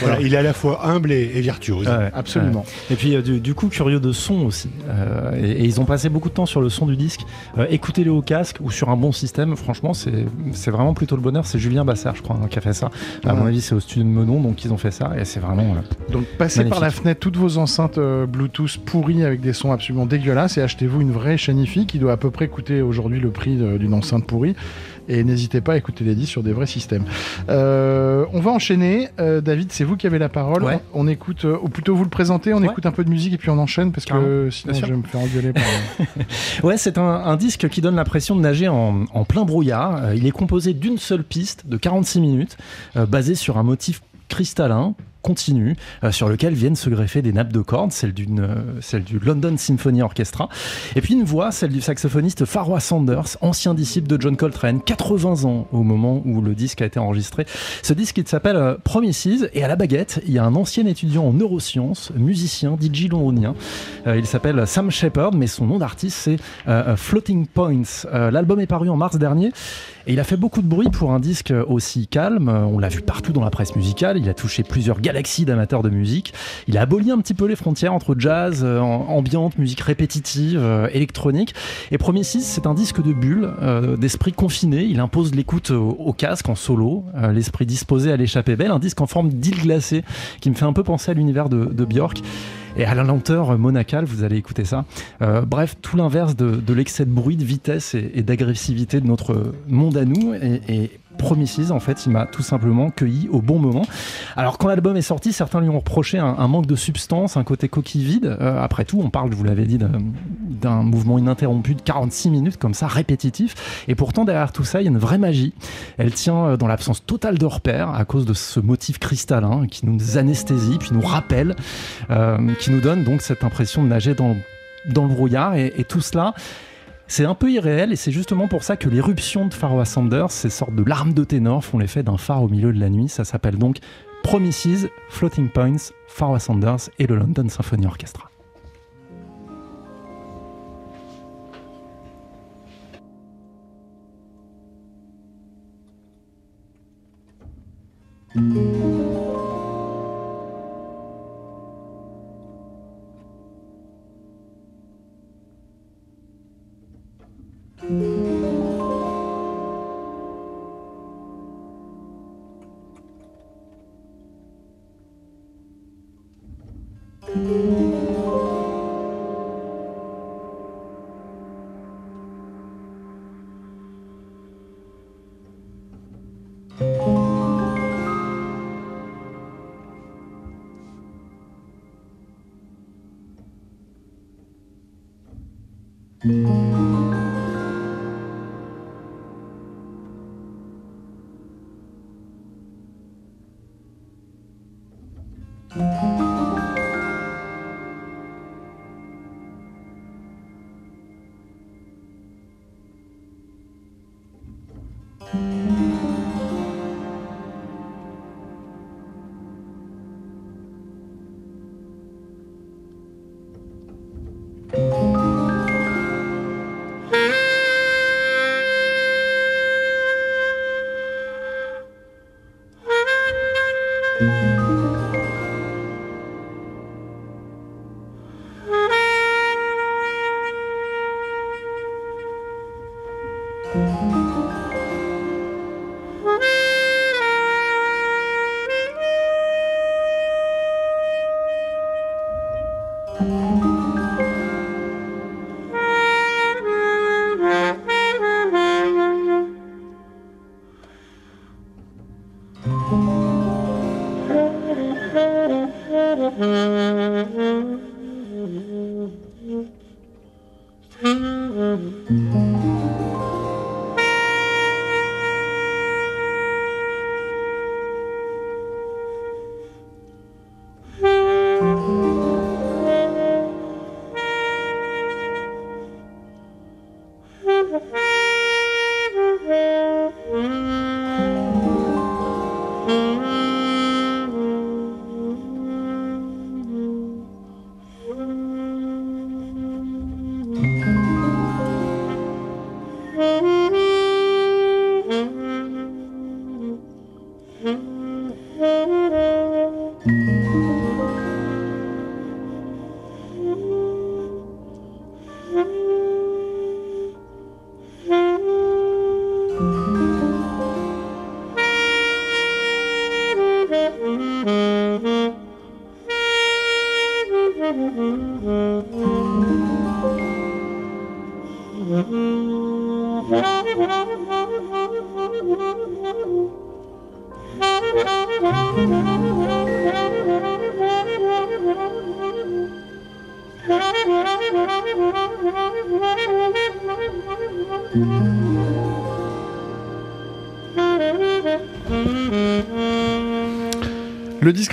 Voilà, il est à la fois humble et, et virtuose. Ouais, Absolument. ouais. Et puis euh, du, du coup curieux de son aussi. Euh, et, et ils ont passé beaucoup de temps sur le son du disque. Euh, Écoutez-le au casque ou sur un bon système. Franchement, c'est c'est vraiment plutôt le bonheur. C'est Julien Bassard, je crois, hein, qui a fait ça. À mon Ouais. avis, c'est au studio de Meudon, donc ils ont fait ça. Et c'est vraiment. euh, Donc passez Magnifique. par la fenêtre toutes vos enceintes euh, Bluetooth pourries avec des sons absolument dégueulasses et achetez-vous une vraie chaîne hi qui doit à peu près coûter aujourd'hui le prix d'une enceinte pourrie. Et n'hésitez pas à écouter les disques sur des vrais systèmes. Euh, on va enchaîner. Euh, David, c'est vous qui avez la parole. Ouais. On écoute, euh, ou plutôt vous le présentez, on Ouais. écoute un peu de musique et puis on enchaîne parce que sinon je vais me faire engueuler par. Ouais, c'est un, un disque qui donne l'impression de nager en, en plein brouillard. Il est composé d'une seule piste de 46 minutes, euh, basé sur un motif cristallin, continu euh, sur lequel viennent se greffer des nappes de cordes, celle, euh, celle du London Symphony Orchestra, et puis une voix, celle du saxophoniste Farwa Sanders, ancien disciple de John Coltrane, 80 ans au moment où le disque a été enregistré. Ce disque il s'appelle euh, Promises, et à la baguette, il y a un ancien étudiant en neurosciences, musicien, DJ londonien. Il s'appelle Sam Shepard, mais son nom d'artiste c'est Floating Points. L'album est paru en mars dernier. Et il a fait beaucoup de bruit pour un disque aussi calme. On l'a vu partout dans la presse musicale. Il a touché plusieurs galaxies d'amateurs de musique. Il a aboli un petit peu les frontières entre jazz, euh, ambiante, musique répétitive, euh, électronique. Et Promises, c'est un disque de bulle, euh, d'esprit confiné. Il impose l'écoute au, casque en solo, l'esprit disposé à l'échapper belle. Un disque en forme d'île glacée qui me fait un peu penser à l'univers de, Björk et à la lenteur monacale, vous allez écouter ça. Bref, tout l'inverse de, l'excès de bruit, de vitesse et, d'agressivité de notre monde à nous. Promises, en fait, il m'a tout simplement cueilli au bon moment. Alors, quand l'album est sorti, certains lui ont reproché un, manque de substance, un côté coquille vide. Euh, après tout, on parle, je vous l'avais dit, d'un- mouvement ininterrompu de 46 minutes, comme ça, répétitif. Et pourtant, derrière tout ça, il y a une vraie magie. Elle tient euh, dans l'absence totale de repères, à cause de ce motif cristallin qui nous anesthésie, puis nous rappelle, euh, qui nous donne donc cette impression de nager dans, dans le brouillard. Et tout cela, c'est un peu irréel et c'est justement pour ça que l'éruption de Pharaoh Sanders, ces sortes de larmes de ténor, font l'effet d'un phare au milieu de la nuit. Ça s'appelle donc Promises, Floating Points, Pharaoh Sanders et le London Symphony Orchestra. Mm-hmm.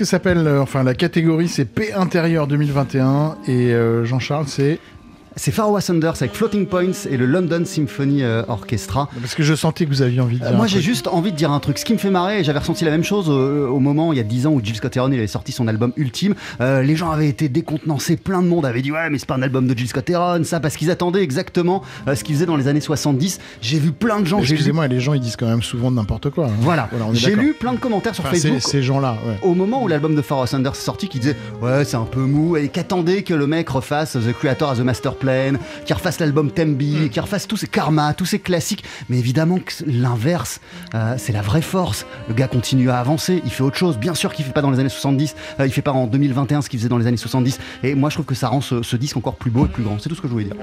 S'appelle, euh, enfin la catégorie c'est P intérieur 2021 et euh, Jean-Charles c'est C'est Pharaoh Sanders avec Floating Points et le London Symphony euh, Orchestra. parce que je sentais que vous aviez envie de dire. Euh, moi j'ai juste envie de dire un truc. Ce qui me fait marrer, j'avais ressenti la même chose au, au moment, il y a 10 ans, où Jill Scott Heron il avait sorti son album Ultime. Euh, les gens avaient été décontenancés, plein de monde avait dit ouais mais c'est pas un album de Jill Scott Heron, ça parce qu'ils attendaient exactement euh, ce qu'il faisait dans les années 70. J'ai vu plein de gens. Excusez-moi, les gens ils disent quand même souvent n'importe quoi. hein. Voilà, j'ai lu plein de commentaires sur Enfin, Facebook. ces gens-là, ouais. Au moment où l'album de Pharaoh Sanders est sorti, qui disait ouais c'est un peu mou et qu'attendait que le mec refasse The Creator as the Master Qu'il refasse l'album Tembi, qu'il refasse tous ces Karma, tous ces classiques. Mais évidemment que l'inverse, euh, c'est la vraie force. Le gars continue à avancer, il fait autre chose. Bien sûr qu'il fait pas dans les années 70, euh, il fait pas en 2021 ce qu'il faisait dans les années 70. Et moi je trouve que ça rend ce, ce disque encore plus beau et plus grand. C'est tout ce que je voulais dire.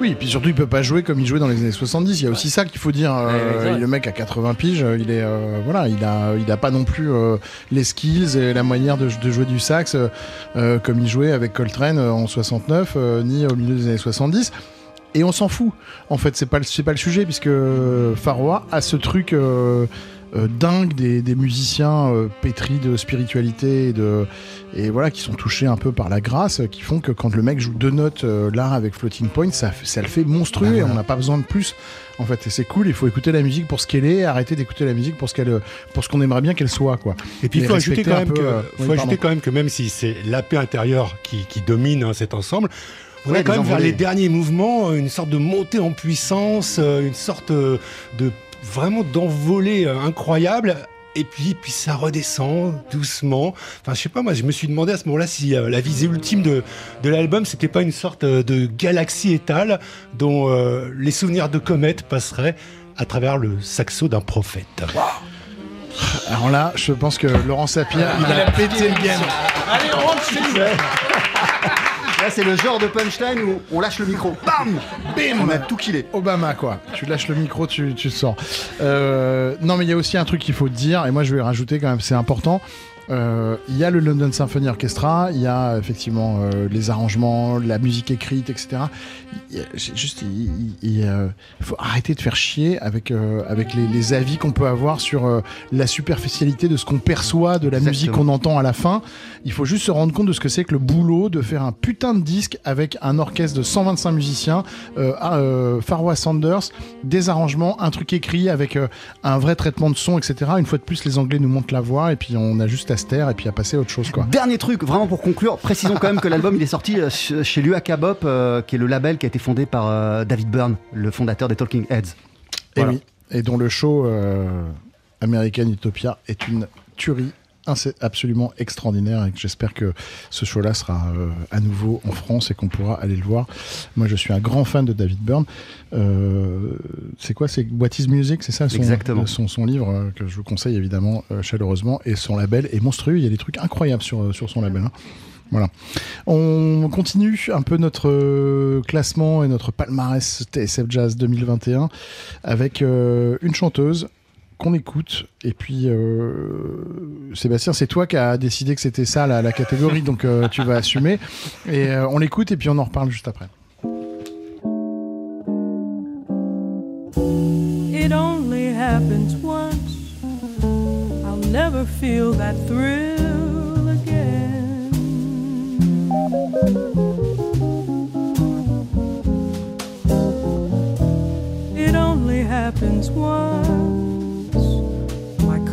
Oui, et puis surtout il peut pas jouer comme il jouait dans les années 70. Il y a aussi ça qu'il faut dire. euh, Ouais, ouais, le mec à 80 piges, il est euh, voilà, il a il a pas non plus euh, les skills et la manière de, de jouer du sax euh, comme il jouait avec Coltrane en 69 euh, ni au milieu des années 70. Et on s'en fout. En fait, c'est pas le- c'est pas le sujet puisque Faroua a ce truc. euh, euh, dingue des, des musiciens euh, pétris de spiritualité et de et voilà qui sont touchés un peu par la grâce qui font que quand le mec joue deux notes euh, là avec floating point ça, fait- ça le fait monstrueux et on n'a pas besoin de plus en fait. Et c'est cool il faut écouter la musique pour ce qu'elle est arrêter d'écouter la musique pour ce qu'elle pour ce qu'on aimerait bien qu'elle soit quoi. Et puis il faut ajouter quand même que, euh, faut ajouter quand même que même si c'est la paix intérieure qui, qui domine hein, cet ensemble, on Ouais, est quand même vers envolées. les derniers mouvements, une sorte de montée en puissance, une sorte de vraiment d'envolée euh, incroyable. Et puis, puis ça redescend doucement. Enfin, je sais pas, moi, je me suis demandé à ce moment-là si euh, la visée ultime de, de l'album, c'était pas une sorte euh, de galaxie étale dont euh, les souvenirs de comètes passeraient à travers le saxo d'un prophète. alors là je pense que Laurent Sapir il a pété le game Là c'est le genre de punchline où on lâche le micro. Bam Bim On a tout killé. Obama quoi. Tu lâches le micro, tu, tu sors. Euh, non mais il y a aussi un truc qu'il faut dire et moi je vais rajouter quand même, c'est important. Euh, Il y a le London Symphony Orchestra, il y a effectivement euh, les arrangements, la musique écrite, etc. Il y a- c'est juste, il, il- il, euh, faut arrêter de faire chier avec avec les, les avis qu'on peut avoir sur la superficialité de ce qu'on perçoit de la Exactement. musique qu'on entend à la fin. Il faut juste se rendre compte de ce que c'est que le boulot de faire un putain de disque avec un orchestre de 125 musiciens, Farwa Sanders, des arrangements, un truc écrit avec un vrai traitement de son, etc. Une fois de plus, les Anglais nous montrent la voix et puis on a juste à se taire et puis à passer à autre chose, quoi. Dernier truc, vraiment pour conclure, précisons quand même que l'album il est sorti euh, ch- chez l'UAK Bop, euh, qui est le label qui a été fondé par euh, David Byrne, le fondateur des Talking Heads. Et oui. Et dont le show euh, American Utopia est une tuerie absolument extraordinaire et que j'espère que ce show-là sera euh, à nouveau en France et qu'on pourra aller le voir. Moi, je suis un grand fan de David Byrne. Euh, c'est quoi? C'est What is Music C'est ça? Son, Exactement. son, son livre euh, que je vous conseille évidemment euh, chaleureusement et son label est monstrueux. Il y a des trucs incroyables sur, sur son label. hein. Voilà. On continue un peu notre classement et notre palmarès TSF Jazz 2021 avec une chanteuse qu'on écoute. Et puis, euh, Sébastien, c'est toi qui as décidé que c'était ça la, catégorie, donc euh, tu vas assumer. Et euh, on l'écoute et puis on en reparle juste après.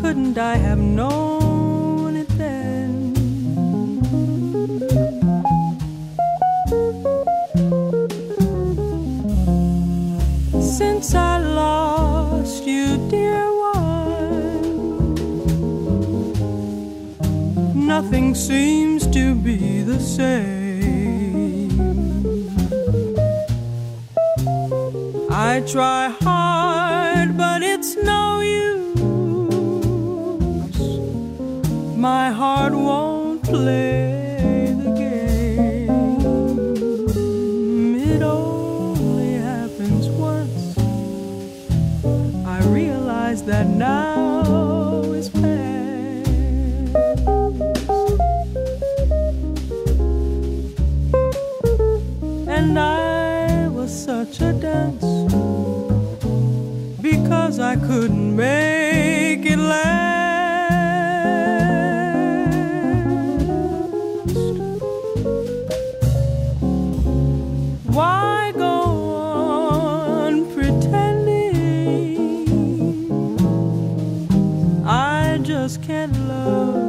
Couldn't I have known it then? Since I lost you, dear one, nothing seems to be the same. I try hard, but it's My heart won't play the game. It only happens once. I realize that now is past. And I was such a dance because I couldn't make it last. Can't love.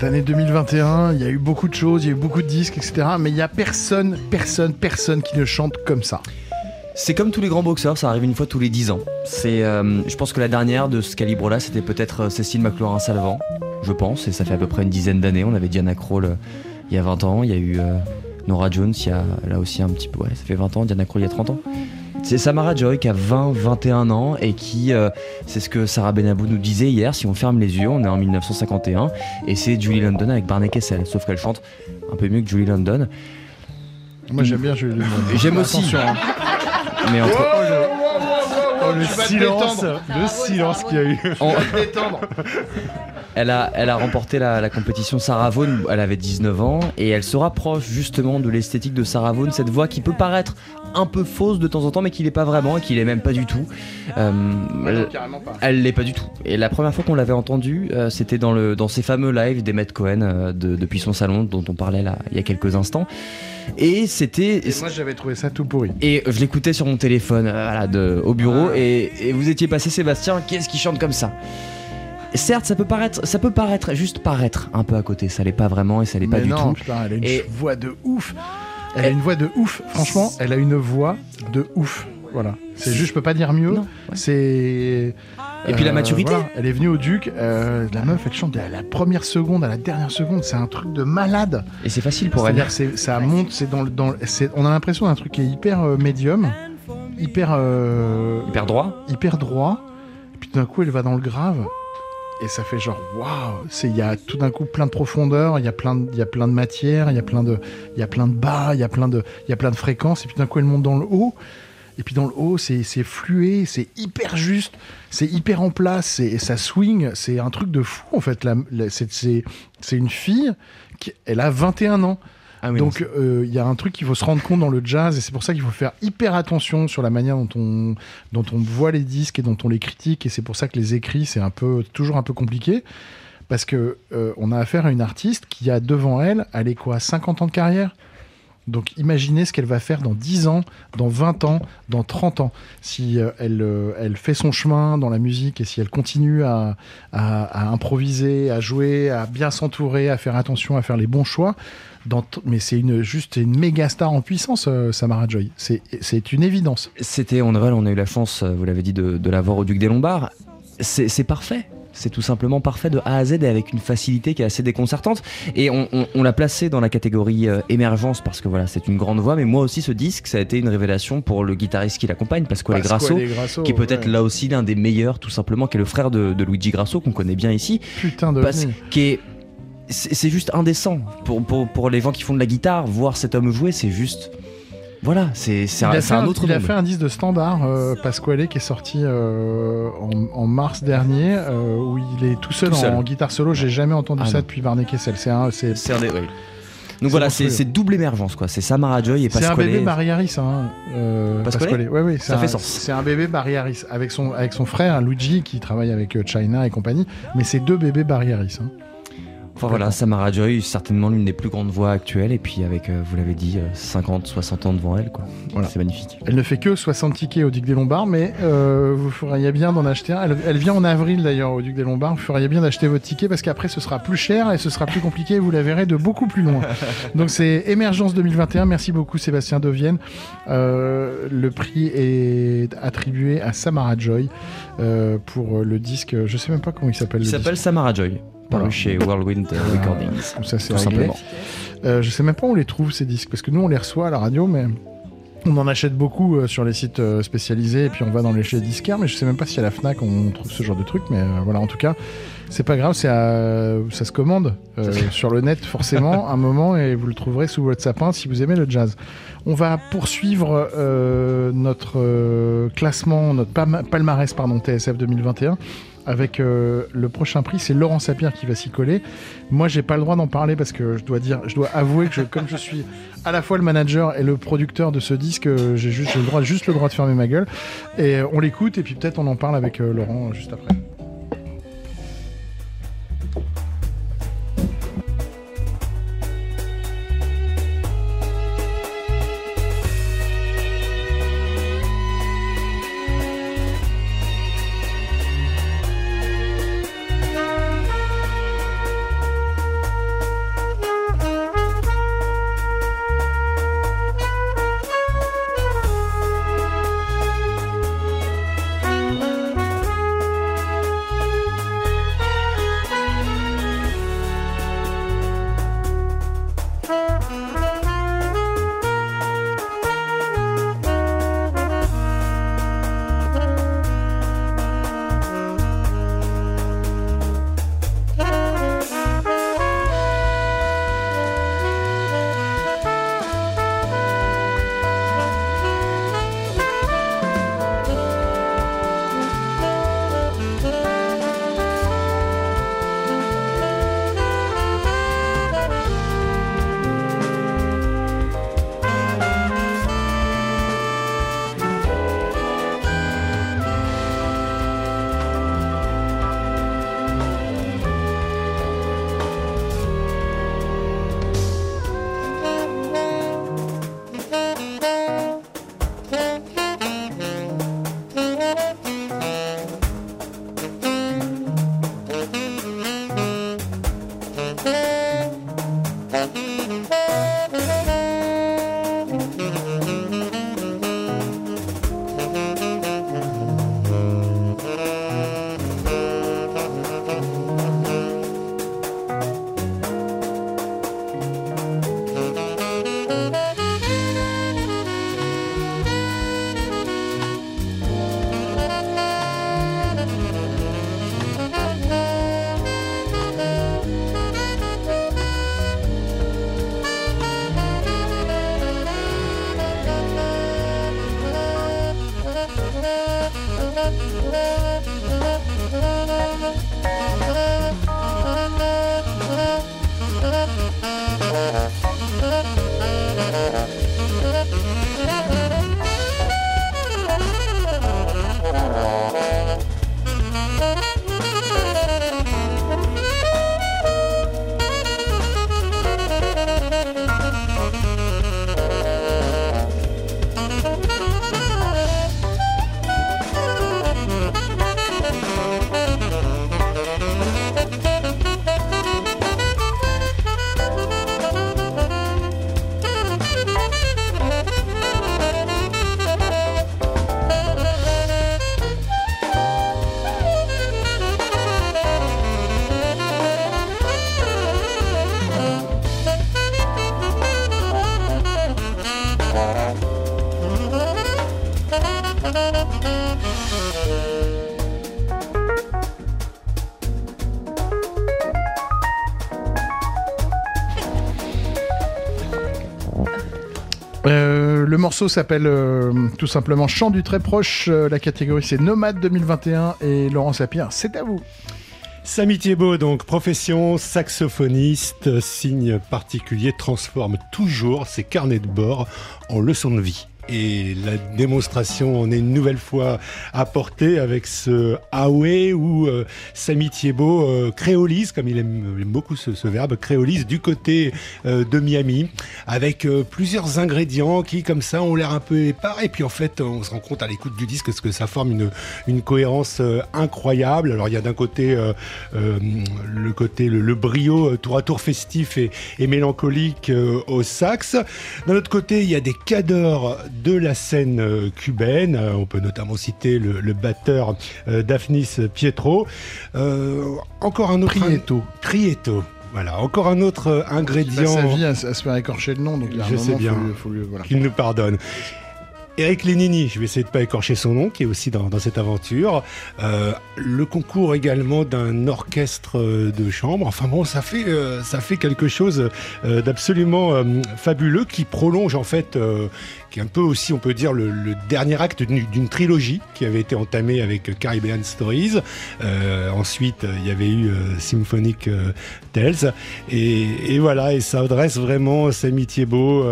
Cette année 2021. Il y a eu beaucoup de choses, il y a eu beaucoup de disques, etc. Mais il y a personne, personne, personne qui ne chante comme ça. C'est comme tous les grands boxeurs, ça arrive une fois tous les 10 ans. C'est, euh, je pense que la dernière de ce calibre-là, c'était peut-être euh, Cécile McLaurin-Salvant, je pense, et ça fait à peu près une dizaine d'années. On avait Diana Krall euh, il y a 20 ans, il y a eu euh, Nora Jones il y a là aussi un petit peu, ouais, ça fait 20 ans, Diana Krall il y a 30 ans. C'est Samara Joy qui a 20, 21 ans et qui, euh, c'est ce que Sarah Benabou nous disait hier, si on ferme les yeux, on est en 1951 et c'est Julie London avec Barney Kessel, sauf qu'elle chante un peu mieux que Julie London. Moi j'aime bien Julie London. J'aime aussi. Hein. Mais entre, Oh, le vas te silence, le silence qu'il y a eu. détendre. Elle a, elle a remporté la, la compétition Sarah Vaughan, elle avait 19 ans, et elle se rapproche justement de l'esthétique de Sarah Vaughan, cette voix qui peut paraître un peu fausse de temps en temps, mais qui l'est pas vraiment, et qui l'est même pas du tout. Euh, elle- Carrément pas. elle l'est pas du tout. Et la première fois qu'on l'avait entendue, euh, c'était dans, le, dans ces fameux lives d'Emmett Cohen euh, de- depuis son salon, dont on parlait là il y a quelques instants. Et c'était. Moi j'avais trouvé ça tout pourri. Et je l'écoutais sur mon téléphone euh, voilà, de, au bureau et, et vous étiez passé Sébastien, qu'est-ce qui chante comme ça? Certes, ça peut paraître, ça peut paraître, juste paraître un peu à côté. Ça l'est pas vraiment et ça l'est pas du non, tout. putain, elle a une Et- voix de ouf. Elle a une voix de ouf. Franchement, elle a une voix de ouf. Voilà. C'est juste, je peux pas dire mieux. Ouais. C'est. Et puis la maturité. voilà. Elle est venue au Duc. euh, la meuf, elle chante de la première seconde à la dernière seconde. C'est un truc de malade. Et c'est facile pour elle. C'est-à-dire, c'est- ça monte. C'est dans, le- dans. On a l'impression d'un truc qui est hyper euh, médium, hyper. euh, Hyper droit. hyper droit. Et puis d'un coup, elle va dans le grave. Et ça fait genre waouh, c'est il y a tout d'un coup plein de profondeur, il y a plein de, il y a plein de matière, il y a plein de il y a plein de bas, il y a plein de il y a plein de fréquences et puis d'un coup elle monte dans le haut. Et puis dans le haut, c'est flué, c'est hyper juste, c'est hyper en place, c'est ça swing, c'est un truc de fou en fait. La- la- c'est une fille qui elle a 21 ans. Ah oui, Donc euh, il y a un truc qu'il faut se rendre compte dans le jazz et c'est pour ça qu'il faut faire hyper attention sur la manière dont on, dont on voit les disques et dont on les critique et c'est pour ça que les écrits c'est un peu toujours un peu compliqué. Parce que euh, on a affaire à une artiste qui a devant elle, elle est quoi 50 ans de carrière? Donc imaginez ce qu'elle va faire dans 10 ans, dans 20 ans, dans 30 ans. Si euh, elle, euh, elle fait son chemin dans la musique et si elle continue à, à- improviser, à jouer, à bien s'entourer, à faire attention, à faire les bons choix, mais c'est une, juste une méga star en puissance, euh, Samara Joy. C'est une évidence. C'était en Noël, on a eu la chance, vous l'avez dit, de, de la voir au Duc des Lombards. C'est parfait. C'est tout simplement parfait de A à Z et avec une facilité qui est assez déconcertante. Et on, on- on l'a placé dans la catégorie euh, émergence parce que voilà, c'est une grande voix. Mais moi aussi, ce disque, ça a été une révélation pour le guitariste qui l'accompagne, Pasquale Grasso, Grasso, qui est peut-être ouais. là aussi l'un des meilleurs, tout simplement, qui est le frère de, de Luigi Grasso, qu'on connaît bien ici. Putain de Parce qui est. C'est juste indécent. Pour, pour, pour les gens qui font de la guitare, voir cet homme jouer, c'est juste. Voilà, c'est un, un autre il a fait un disque de standard, euh, Pasquale, qui est sorti euh, en, en mars dernier, euh, où il est tout seul, Tout seul. En, guitare solo. J'ai jamais entendu Ah ça non. depuis Barney Kessel. C'est un, c'est, C'est un des- oui. Donc voilà, c'est double émergence quoi. C'est Samara Joy et c'est un Pasquale. bébé Barry Harris. Hein, euh, Pasquale Ouais, ouais, Ça c'est fait un- sens. C'est un bébé Barry Harris avec son, avec son frère Luigi qui travaille avec China et compagnie. Mais c'est deux bébés Barry Harris. hein. Enfin voilà, Samara Joy, certainement l'une des plus grandes voix actuelles et puis avec, euh, vous l'avez dit, euh, 50, 60 ans devant elle quoi. Voilà. C'est magnifique. Elle ne fait que 60 tickets au Duc des Lombards, mais euh, vous feriez bien d'en acheter un. Elle, elle vient en avril d'ailleurs au Duc des Lombards. Vous feriez bien d'acheter votre ticket parce qu'après ce sera plus cher et ce sera plus compliqué. Vous la verrez de beaucoup plus loin. Donc c'est Émergence 2021. Merci beaucoup Sébastien Devienne. Euh, le prix est attribué à Samara Joy euh, pour le disque. Je sais même pas comment il s'appelle. Il le s'appelle. Samara Joy, paru Voilà. chez Whirlwind euh, Recordings. Ça c'est simplement. Euh, je sais même pas où on les trouve ces disques parce que nous on les reçoit à la radio, mais on en achète beaucoup euh, sur les sites euh, spécialisés et puis on va dans les chez disquaires, mais je sais même pas si à la Fnac on trouve ce genre de truc. Mais voilà, en tout cas, c'est pas grave, c'est à- ça se commande sur le net forcément un moment et vous le trouverez sous votre sapin si vous aimez le jazz. On va poursuivre notre classement, notre palmarès pardon TSF 2021 avec euh, le prochain prix, c'est Laurent Sapir qui va s'y coller. Moi, j'ai pas le droit d'en parler parce que je dois dire, je dois avouer que comme je suis à la fois le manager et le producteur de ce disque, euh, j'ai juste le droit, juste le droit de fermer ma gueule. Et euh, on l'écoute et puis peut-être on en parle avec Laurent juste après. S'appelle euh, tout simplement Chant du très proche. Euh, la catégorie c'est Nomade 2021 et Laurent Sapir, c'est à vous. Samy Thiebaud, donc profession saxophoniste, signe particulier, transforme toujours ses carnets de bord en leçons de vie. Et la démonstration en est une nouvelle fois apportée avec ce Awe où euh, Samy Thiebaud euh, créolise, comme il aime, beaucoup ce, verbe, créolise du côté euh, de Miami, avec euh, plusieurs ingrédients qui, comme ça, ont l'air un peu épars. Et puis en fait, on se rend compte à l'écoute du disque que ça forme une, cohérence euh, incroyable. Alors il y a d'un côté le côté le, brio tour à tour festif et, et mélancolique au sax. D'un autre côté, il y a des cadors de la scène euh, cubaine. Euh, On peut notamment citer le, le batteur euh, Daphnis Pietro. Encore un autre Prieto. Prieto. Voilà, encore un autre euh, Il passe ingrédient sa vie à, à se faire écorcher le nom, donc il y a un Je sais moment, bien. faut lui- faut lui- voilà. qu'il nous pardonne. Eric Lénini, je vais essayer de pas écorcher son nom, qui est aussi dans, cette aventure. Euh, le concours également d'un orchestre euh, de chambre. Enfin bon, ça fait euh, ça fait quelque chose d'absolument fabuleux qui prolonge en fait, qui est un peu aussi, on peut dire, le, dernier acte d'une trilogie qui avait été entamée avec Caribbean Stories. Ensuite, il y avait eu Symphonic Tales. Et, voilà, et ça adresse vraiment Samy Thiebaud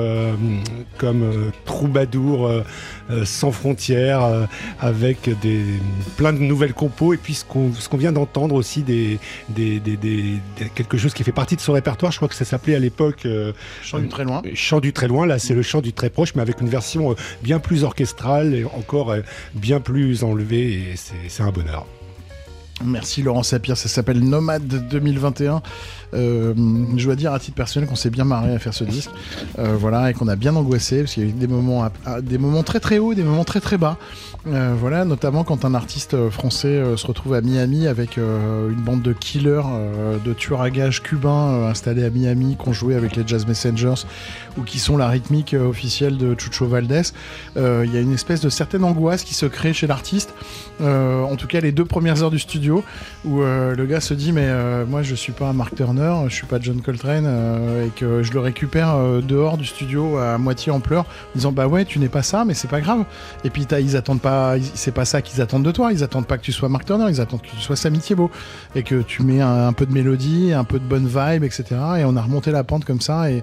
comme troubadour sans frontières, euh, avec des, plein de nouvelles compos, et puis ce qu'on vient d'entendre aussi, des, des, des, des- des- quelque chose qui fait partie de son répertoire, je crois que ça s'appelait à l'époque euh, Chant du très loin. Chant du très loin, là c'est le chant du très proche, mais avec une version euh, bien plus orchestrale et encore euh, bien plus enlevée, et c'est c'est un bonheur. Merci Laurent Sapir, ça s'appelle Nomade 2021. Euh, je dois dire à titre personnel qu'on s'est bien marré à faire ce disque, Euh, voilà, et qu'on a bien angoissé parce qu'il y a eu des moments, des moments très très hauts, des moments très très bas. Euh, voilà, notamment quand un artiste français se retrouve à Miami avec une bande de killers, de tueurs à gages cubains installés à Miami, qui ont joué avec les Jazz Messengers ou qui sont la rythmique officielle de Chucho Valdés. Il y a une espèce de certaine angoisse qui se crée chez l'artiste. En tout cas, les deux premières heures du studio où le gars se dit mais moi je suis pas Mark Turner, je suis pas John Coltrane euh, et que je le récupère euh, dehors du studio à moitié en pleurs, en disant bah ouais tu n'es pas ça mais c'est pas grave. Et puis ils attendent pas, c'est pas ça qu'ils attendent de toi, ils attendent pas que tu sois Mark Turner, ils attendent que tu sois Samy Thiebaud et que tu mets un, peu de mélodie, un peu de bonne vibe, etc. Et on a remonté la pente comme ça et,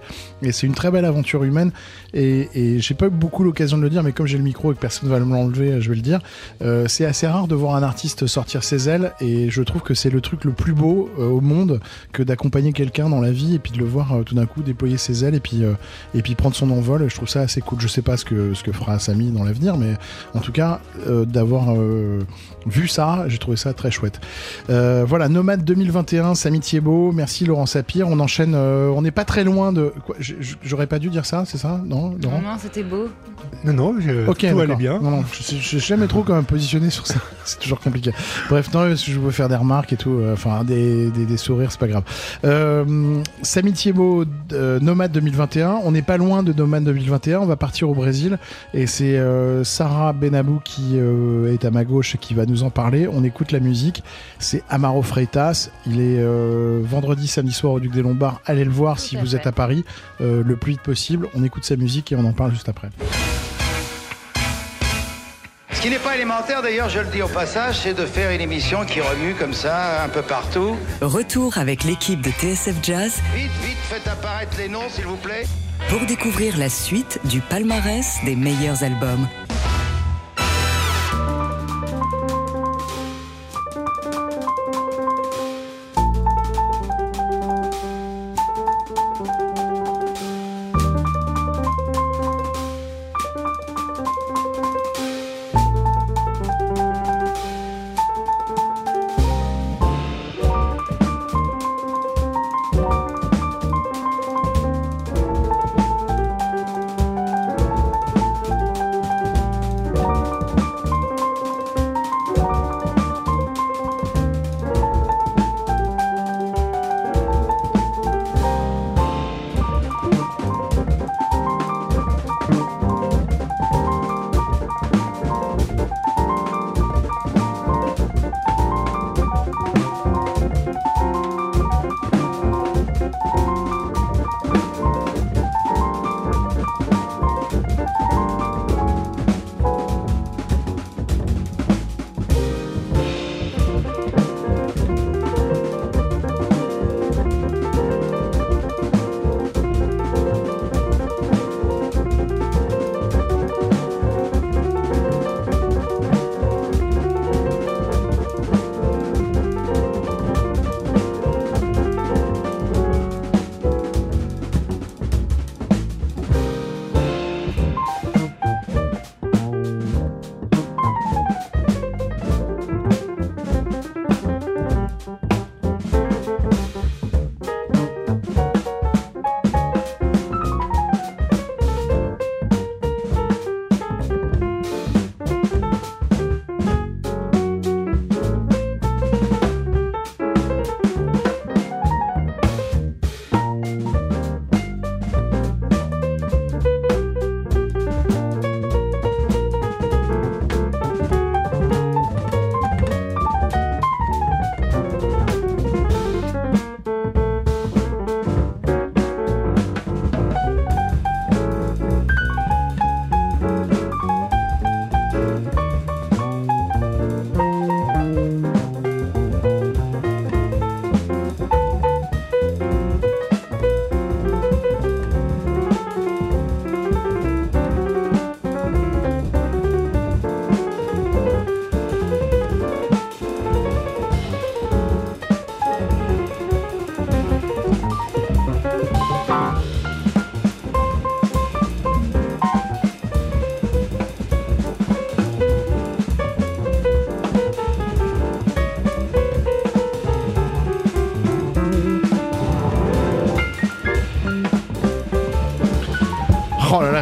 c'est une très belle aventure humaine et, j'ai pas eu beaucoup l'occasion de le dire mais comme j'ai le micro et que personne va me l'enlever, je vais le dire. Euh, c'est assez rare de voir un artiste sortir ses ailes et je trouve que c'est le truc le plus beau au monde que d'accompagner quelqu'un dans la vie et puis de le voir euh, tout d'un coup déployer ses ailes et puis euh, et puis prendre son envol. Je trouve ça assez cool. Je sais pas ce que ce que fera Samy dans l'avenir, mais en tout cas euh, d'avoir euh, vu ça, j'ai trouvé ça très chouette. Euh, voilà, Nomade 2021, Samy Thiebaud, merci Laurent Sapir. On enchaîne. euh, on n'est pas très loin de. quoi, J'aurais pas dû dire ça, c'est ça Non, Laurent? Non, non, c'était beau. Non, non, je- Ok, tout allait bien. Non, non, je sais- je suis jamais trop quand même positionné sur ça. C'est toujours compliqué. Bref, non, je veux faire des remarques et tout. euh, Enfin, des, des, des sourires, c'est pas grave. Euh, Samy Thiebaud, euh, Nomade 2021. On n'est pas loin de Nomade 2021. On va partir au Brésil. Et c'est euh, Sarah Benabou qui euh, est à ma gauche et qui va nous en parler. On écoute la musique. C'est Amaro Freitas. Il est euh, vendredi, samedi soir au Duc des Lombards. Allez le voir si vous fait. êtes à Paris le plus vite possible. On écoute sa musique et on en parle juste après. Ce qui n'est pas élémentaire d'ailleurs, je le dis au passage, c'est de faire une émission qui remue comme ça un peu partout. Retour avec l'équipe de TSF Jazz Vite, vite, faites apparaître les noms s'il vous plaît. pour découvrir la suite du palmarès des meilleurs albums.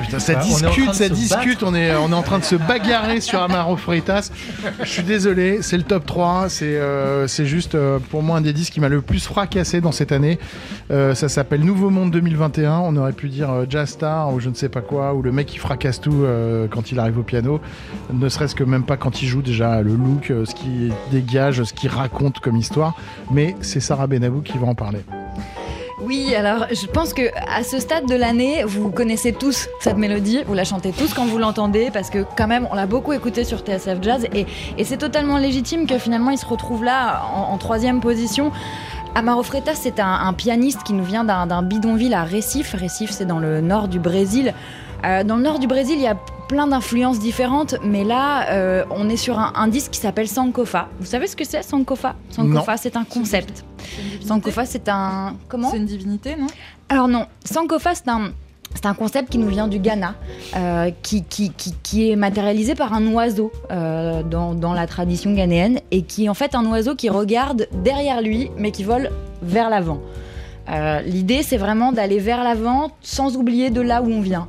Putain, ça Bah, on discute, ça discute, on est, on est en train de se bagarrer sur Amaro Freitas. Je suis désolé, c'est le top 3, c'est euh, c'est juste euh, pour moi un des disques qui m'a le plus fracassé dans cette année. Euh, ça s'appelle Nouveau Monde 2021, on aurait pu dire Jazz Star ou je ne sais pas quoi, ou le mec qui fracasse tout quand il arrive au piano, ne serait-ce que même pas quand il joue déjà, le look, ce qu'il dégage, ce qu'il raconte comme histoire, mais c'est Sarah Benabou qui va en parler. Alors je pense que à ce stade de l'année, vous connaissez tous cette mélodie, vous la chantez tous quand vous l'entendez, parce que quand même, on l'a beaucoup écouté sur TSF Jazz, et, c'est totalement légitime que finalement il se retrouve là en, troisième position. Amaro Freitas, c'est un, un pianiste qui nous vient d'un bidonville à Recife. Recife, c'est dans le nord du Brésil. Euh, dans le nord du Brésil, il y a plein d'influences différentes, mais là, euh, on est sur un, un disque qui s'appelle Sankofa. Vous savez ce que c'est, Sankofa? Sankofa, c'est un concept. Sankofa, c'est un... Comment? C'est une divinité, non? Alors non, Sankofa, c'est un, c'est un concept qui nous vient du Ghana, euh, qui, qui, qui, qui est matérialisé par un oiseau euh, dans, dans la tradition ghanéenne, et qui est en fait un oiseau qui regarde derrière lui, mais qui vole vers l'avant. Euh, L'idée, c'est vraiment d'aller vers l'avant sans oublier de là où on vient.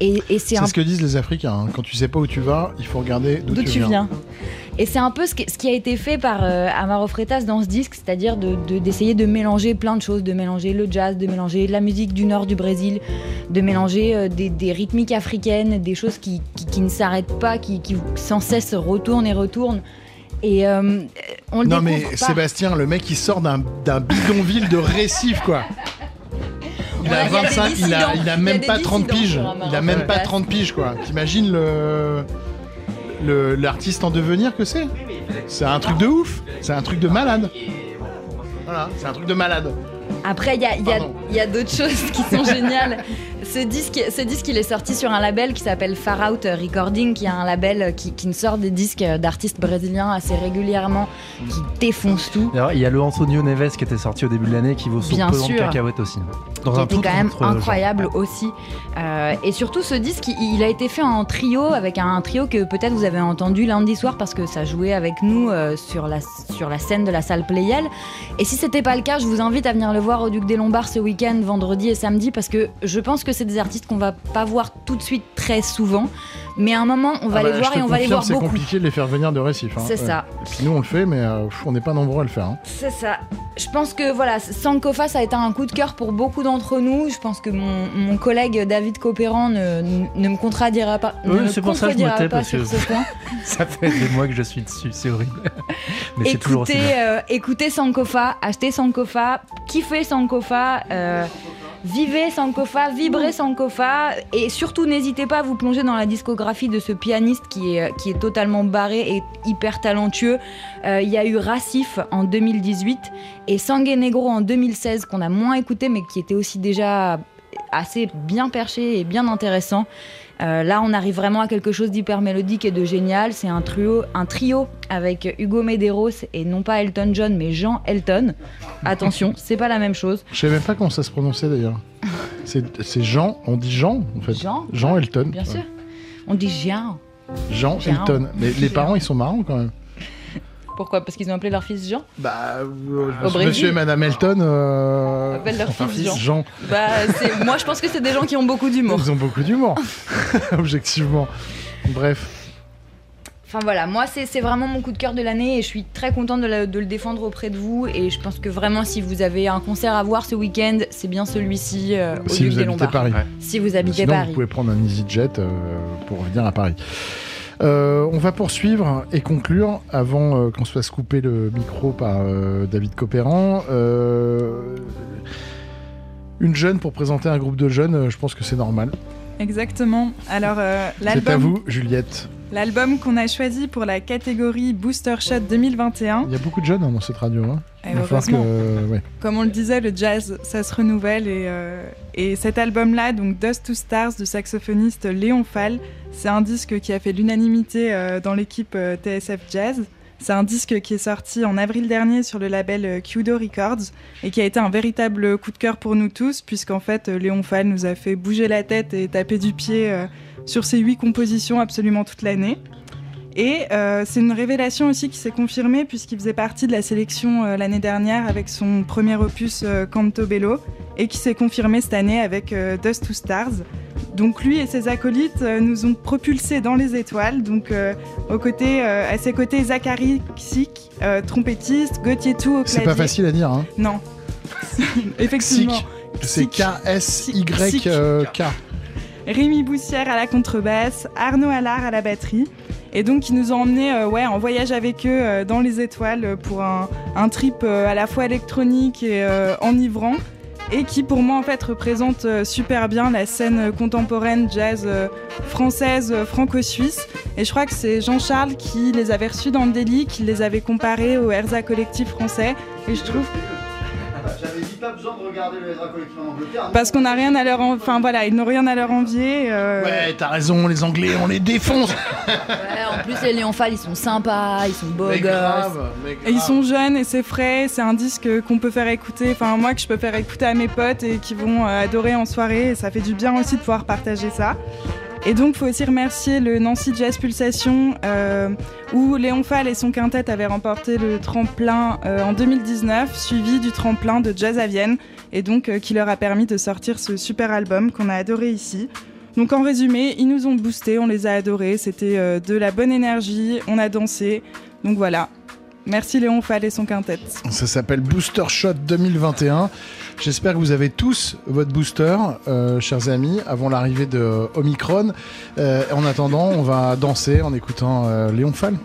Et, et c'est un ce que disent les Africains. hein. Quand tu sais pas où tu vas, il faut regarder d'où tu, tu viens. viens. Et c'est un peu ce qui, a été fait par euh, Amaro Freitas dans ce disque, c'est-à-dire de- de- d'essayer de, mélanger plein de choses, de mélanger le jazz, de mélanger la musique du nord du Brésil, de mélanger euh, des, des rythmiques africaines, des choses qui, qui- qui ne s'arrêtent pas, qui, qui sans cesse retournent et retournent. Et euh, on le Non mais pas. Sébastien, le mec il sort d'un bidonville de Récif quoi. Il a il y a des 25, il a, dissidents. il a Il y a même pas 30 dissidents piges. Il a même pas Freitas. 30 piges quoi. T'imagines le le- l'artiste en devenir que c'est? C'est un truc de ouf. C'est un truc de malade. Voilà, c'est un truc de malade. Après, y a, il y a d'autres choses qui sont géniales. Ce disque, ce disque, il est sorti sur un label qui s'appelle Far Out Recording, qui est un label qui, qui sort des disques d'artistes brésiliens assez régulièrement, qui défonce tout. Il y a le Antonio Neves qui était sorti au début de l'année qui vaut son Bien pesant de cacahuètes aussi. Dans qui un était quand même genre. incroyable aussi. Euh, et surtout, ce disque, il, il a été fait en trio, avec un trio que peut-être vous avez entendu lundi soir parce que ça jouait avec nous euh, sur, la, sur la scène de la salle Playel. Et si c'était pas le cas, je vous invite à venir le voir au Duc des Lombards ce week-end, vendredi et samedi, parce que je pense que c'est des artistes qu'on va pas voir tout de suite très souvent. Mais à un moment, on va Ah bah, les voir je te et on va les voir C'est beaucoup. compliqué de les faire venir de Récif. hein. C'est ça. Et puis nous on le fait, mais euh, on n'est pas nombreux à le faire. hein. C'est ça. Je pense que voilà, Sankofa, ça a été un coup de cœur pour beaucoup d'entre nous. Je pense que mon, mon collègue David Copéran ne, ne me contredira pas. Oui, me c'est pour ça que je me tais pas parce que sur ce point. ça fait des mois que je suis dessus, c'est horrible. Mais c'est toujours aussi bien. euh, écoutez Sankofa, achetez Sankofa, kiffez Sankofa, euh, vivez Sankofa, vibrez Sankofa, et surtout n'hésitez pas à vous plonger dans la discographie de ce pianiste qui est, qui est totalement barré et hyper talentueux. Euh, Il y a eu Racif en 2018 et Sangue Negro en 2016 qu'on a moins écouté mais qui était aussi déjà assez bien perché et bien intéressant. Euh, là, on arrive vraiment à quelque chose d'hyper mélodique et de génial. C'est un trio, un trio avec Hugo Medeiros et non pas Elton John, mais Jean Elton. Attention, c'est pas la même chose. Je savais même pas comment ça se prononçait d'ailleurs. C'est Jean, on dit Jean en fait. Jean Jean Elton. Bien sûr. On dit Jean. Jean Jean. Elton. Mais les parents ils sont marrants quand même. Pourquoi Parce qu'ils ont appelé leur fils Jean Bah, euh, Au Brésil. Monsieur et Madame Elton. Euh... Appellent leur fils Jean. Jean. Bah, c'est- moi, je pense que c'est des gens qui ont beaucoup d'humour. Ils ont beaucoup d'humour, objectivement. Bref. Enfin voilà, moi c'est vraiment mon coup de cœur de l'année et je suis très contente de, la- de le défendre auprès de vous et je pense que vraiment si vous avez un concert à voir ce week-end, c'est bien celui-ci euh, au Si vous des habitez Lombards. Paris. Si vous habitez Sinon, Paris. vous pouvez prendre un EasyJet euh, pour venir à Paris. Euh, on va poursuivre et conclure avant euh, qu'on se fasse couper le micro par euh, David Copéran. Une jeune pour présenter un groupe de jeunes, je pense que c'est normal. Exactement. Alors, euh, C'est à l'album vous, Juliette. l'album qu'on a choisi pour la catégorie Booster Shot 2021, Il y a beaucoup de jeunes hein, dans cette radio. Hein. Eh, Il va falloir que, heureusement. ouais. comme on le disait, le jazz, ça se renouvelle. Et, et cet album-là, donc Dust to Stars du saxophoniste Léon Fall, c'est un disque qui a fait l'unanimité euh, dans l'équipe euh, TSF Jazz. C'est un disque qui est sorti en avril dernier sur le label euh, Kudo Records et qui a été un véritable coup de cœur pour nous tous, puisqu'en fait, Léon Fall nous a fait bouger la tête et taper du pied sur ses huit compositions absolument toute l'année. Et euh, c'est une révélation aussi qui s'est confirmée puisqu'il faisait partie de la sélection euh, l'année dernière avec son premier opus euh, Canto Bello et qui s'est confirmé cette année avec euh, Dust to Stars. Donc lui et ses acolytes nous ont propulsés dans les étoiles. Donc aux côtés, euh, à ses côtés, Zachary Ksik, trompettiste, Gauthier Tou au C'est pas facile à dire. Hein. Non. Effectivement. C'est K-S-Y-K. Rémi Boussière à la contrebasse, Arnaud Allard à la batterie. Et donc, ils nous ont emmenés euh, ouais, en voyage avec eux euh, dans les étoiles euh, pour un, trip à la fois électronique et enivrant. Et qui, pour moi, en fait, représente super bien la scène contemporaine jazz euh, française, euh, franco-suisse. Et je crois que c'est Jean-Charles qui les avait reçus dans le délit, qui les avait comparés au Herza Collectif français. Et je trouve J'avais dit pas besoin de regarder le Ezra Collectif en Angleterre. parce qu'on n'a rien à leur, en- enfin voilà, ils n'ont rien à leur envier. euh, Ouais, t'as raison, les Anglais, on les défonce. Ouais, en plus, les Léonfal, ils sont sympas, ils sont beaux Mais gosses. grave, mais Et ils sont jeunes et c'est frais, c'est un disque qu'on peut faire écouter, enfin moi que je peux faire écouter à mes potes et qui vont euh, adorer en soirée et ça fait du bien aussi de pouvoir partager ça. Et donc faut aussi remercier le Nancy Jazz Pulsation euh, où Léon Fall et son quintet avaient remporté le tremplin euh, en 2019 suivi du tremplin de Jazz à Vienne et donc euh, qui leur a permis de sortir ce super album qu'on a adoré ici. Donc en résumé, ils nous ont boostés, on les a adorés, c'était de la bonne énergie, on a dansé. Donc voilà, Merci Léon Fall et son quintet. Ça s'appelle Booster Shot 2021. J'espère que vous avez tous votre booster, euh, chers amis, avant l'arrivée de Omicron. Euh, en attendant, on va danser en écoutant euh, Léon Fall.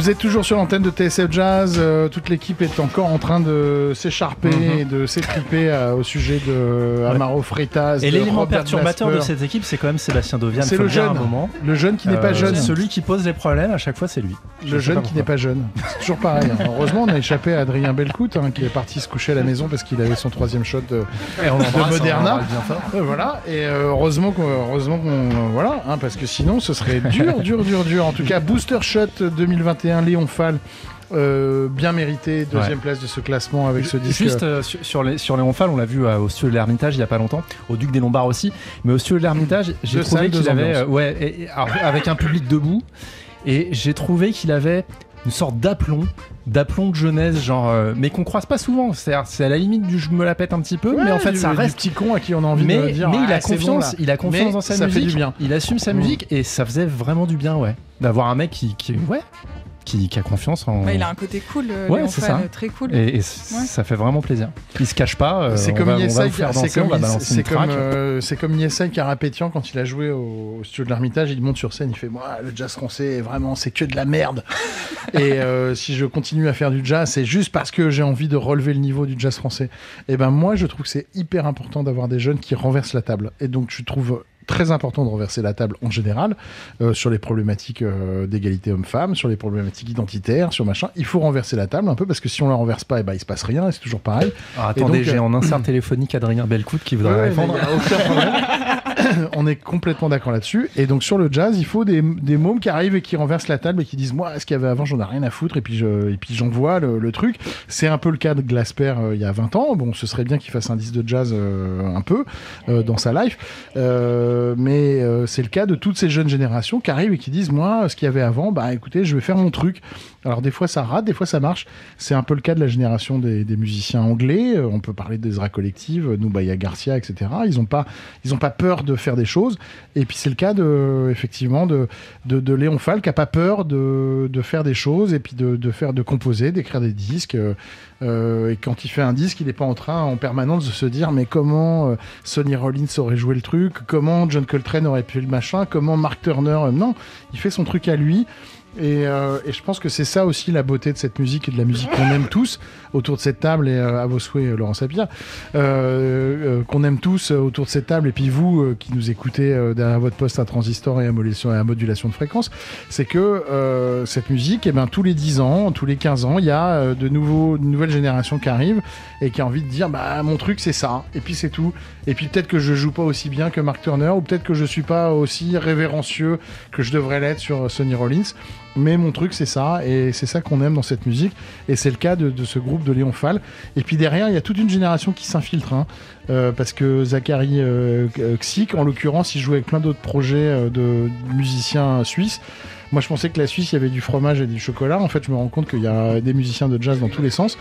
Vous êtes toujours sur l'antenne de TSF Jazz. euh, toute l'équipe est encore en train de s'écharper Mhm. et de s'étriper euh, au sujet de Amaro Freitas. Et de l'élément perturbateur de Glasper. cette équipe, c'est quand même Sébastien Dovian. C'est le jeune. moment. Le jeune qui n'est pas Euh, jeune. Celui qui pose les problèmes, à chaque fois, c'est lui. Je Le jeune pas qui n'est pas jeune. C'est toujours pareil. hein. Heureusement, on a échappé à Adrien Belcout, hein, qui est parti se coucher à la maison parce qu'il avait son troisième shot de, Et on de l'embrasse, on Moderna. Euh, voilà. Et heureusement qu'on, heureusement qu'on, voilà, hein, parce que sinon, ce serait dur, dur, dur, dur. En tout cas, Booster Shot 2021, Léon Fall. euh, bien mérité, deuxième Ouais. place de ce classement avec ce disque. Juste euh, sur, sur les, sur Léon Fall, on l'a vu euh, au studio de l'Ermitage il y a pas longtemps, au Duc des Lombards aussi, mais au studio de l'Ermitage, j'ai Deux trouvé qu'il avait, ouais, et- et- alors, avec un public debout, et j'ai trouvé qu'il avait une sorte d'aplomb, d'aplomb de jeunesse, genre, euh, mais qu'on croise pas souvent. C'est à la limite du je me la pète un petit peu, Ouais, mais en fait, du- ça reste. petit con à qui on a envie mais, de dire. mais il a bon, confiance, il a confiance Mais dans sa ça musique. fait du bien. Il assume sa Mm. musique et ça faisait vraiment du bien, ouais, d'avoir un mec qui, qui ouais, qui, qui a confiance en. Bah, il a un côté cool, euh, Ouais, c'est ça. très cool. Et, et ça fait vraiment plaisir. Il se cache pas. euh, C'est comme faire c'est comme, comme, euh, Carapétian quand il a joué au, au studio de l'Ermitage, il monte sur scène, il fait moi le jazz français vraiment c'est que de la merde. et euh, si je continue à faire du jazz, c'est juste parce que j'ai envie de relever le niveau du jazz français. Et ben moi je trouve que c'est hyper important d'avoir des jeunes qui renversent la table. Et donc je trouve très important de renverser la table en général euh, sur les problématiques euh, d'égalité homme-femme, sur les problématiques identitaires, sur machin. Il faut renverser la table un peu parce que si on la renverse pas, et ben il se passe rien et c'est toujours pareil. Ah, attendez, j'ai euh, en insert téléphonique Adrien Belcout qui voudrait Ouais, répondre. On est complètement d'accord là-dessus. Et donc sur le jazz, il faut des, des mômes qui arrivent et qui renversent la table et qui disent moi, ce qu'il y avait avant, j'en ai rien à foutre. Et puis je, et puis j'envoie le, le truc. C'est un peu le cas de Glasper euh, il y a 20 ans. Bon, ce serait bien qu'il fasse un disque de jazz euh, un peu euh, dans sa life. Euh, mais euh, c'est le cas de toutes ces jeunes générations qui arrivent et qui disent moi, ce qu'il y avait avant, bah écoutez, je vais faire mon truc. Alors des fois ça rate, des fois ça marche. C'est un peu le cas de la génération des, musiciens anglais. Euh, On peut parler d'Ezra Collective, Nubaya Garcia, etc. Ils n'ont pas, pas peur de faire des choses. Et puis c'est le cas de, effectivement, de, de, Léon Fall qui a pas peur de, de faire des choses et puis de, de faire, de composer, d'écrire des disques. Euh, euh, et quand il fait un disque, il n'est pas en train en permanence de se dire mais comment Sonny Rollins aurait joué le truc, comment John Coltrane aurait pu le machin, comment Mark Turner? non, il fait son truc à lui. Et, euh, et je pense que c'est ça aussi la beauté de cette musique et de la musique qu'on aime tous autour de cette table et euh, à vos souhaits euh, Laurent Sapir. Euh, euh, qu'on aime tous euh, autour de cette table et puis vous qui nous écoutez derrière votre poste à transistor et à modulation, de fréquence c'est que cette musique et ben tous les 10 ans tous les 15 ans il y a de nouveaux de nouvelles générations qui arrivent et qui a envie de dire bah mon truc c'est ça. Et puis c'est tout. Et puis peut-être que je joue pas aussi bien que Mark Turner ou peut-être que je suis pas aussi révérencieux que je devrais l'être sur euh, Sonny Rollins. Mais mon truc c'est ça. Et c'est ça qu'on aime dans cette musique. Et c'est le cas de, ce groupe de Léon Fall. Et puis derrière il y a toute une génération qui s'infiltre hein, euh, parce que Zachary euh, Xic en l'occurrence il joue avec plein d'autres projets euh, de musiciens suisses. Moi je pensais que la Suisse il y avait du fromage et du chocolat. En fait je me rends compte qu'il y a des musiciens de jazz dans tous les sens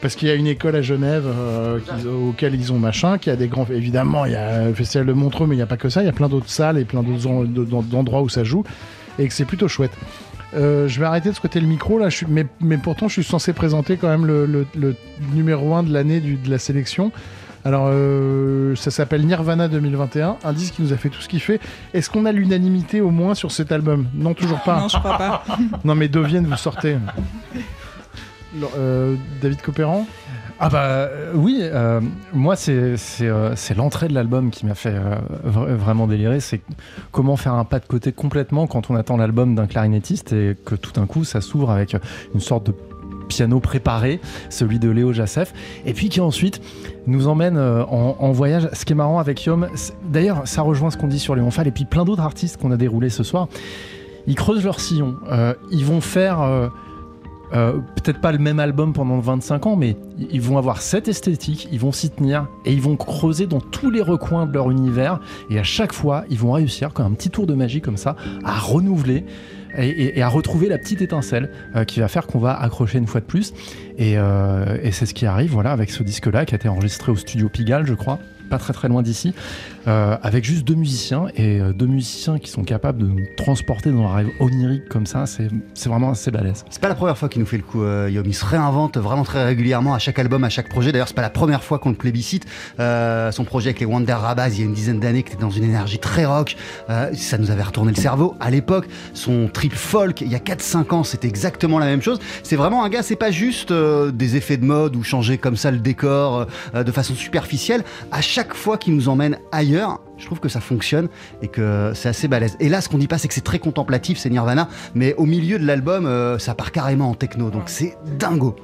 parce qu'il y a une école à Genève euh, qu'ils- auquel ils ont machin, qui a des grands. Évidemment, il y a le festival de Montreux, mais il n'y a pas que ça. Il y a plein d'autres salles et plein d'autres en- d'en- d'endroits où ça joue, et que c'est plutôt chouette. Euh, je vais arrêter de squatter le micro là, je suis, mais, mais pourtant je suis censé présenter quand même le, le- le numéro 1 de l'année de la sélection. Alors euh, ça s'appelle Nirvana 2021, un disque qui nous a fait tout ce qu'il fait. Est-ce qu'on a l'unanimité au moins sur cet album? Non, toujours pas. Non, je crois pas. non mais Dovienne, vous sortez. Euh, David Copéran Ah bah euh, oui, euh, moi c'est l'entrée de l'album qui m'a fait vra- vraiment délirer. C'est comment faire un pas de côté complètement quand on attend l'album d'un clarinettiste et que tout d'un coup ça s'ouvre avec une sorte de piano préparé, celui de Léo Jassef, et puis qui ensuite nous emmène en, voyage. Ce qui est marrant avec Yom, d'ailleurs ça rejoint ce qu'on dit sur Léon Fall et puis plein d'autres artistes qu'on a déroulés ce soir. Ils creusent leur sillon. Ils vont faire euh, peut-être pas le même album pendant 25 ans, mais ils vont avoir cette esthétique, ils vont s'y tenir et ils vont creuser dans tous les recoins de leur univers. Et à chaque fois, ils vont réussir, comme un petit tour de magie comme ça, à renouveler et à retrouver la petite étincelle euh, qui va faire qu'on va accrocher une fois de plus. Et, euh, et c'est ce qui arrive, voilà, avec ce disque-là qui a été enregistré au studio Pigalle, je crois. pas très très loin d'ici, euh, avec juste deux musiciens et euh, deux musiciens qui sont capables de nous transporter dans un rêve onirique comme ça, c'est vraiment assez balèze. C'est pas la première fois qu'il nous fait le coup, euh, Yom. Il se réinvente vraiment très régulièrement à chaque album, à chaque projet. D'ailleurs, c'est pas la première fois qu'on le plébiscite. Euh, son projet avec les Wonder Rabaz, il y a une dizaine d'années, qui était dans une énergie très rock. Ça nous avait retourné le cerveau. À l'époque, son trip folk, il y a 4-5 ans, c'était exactement la même chose. C'est vraiment un gars, c'est pas juste des effets de mode ou changer comme ça le décor de façon superficielle. À chaque fois qu'il nous emmène ailleurs, je trouve que ça fonctionne et que c'est assez balèze. Et là, ce qu'on dit pas, c'est que c'est très contemplatif, c'est Nirvana, mais au milieu de l'album, euh, ça part carrément en techno, donc c'est dingo.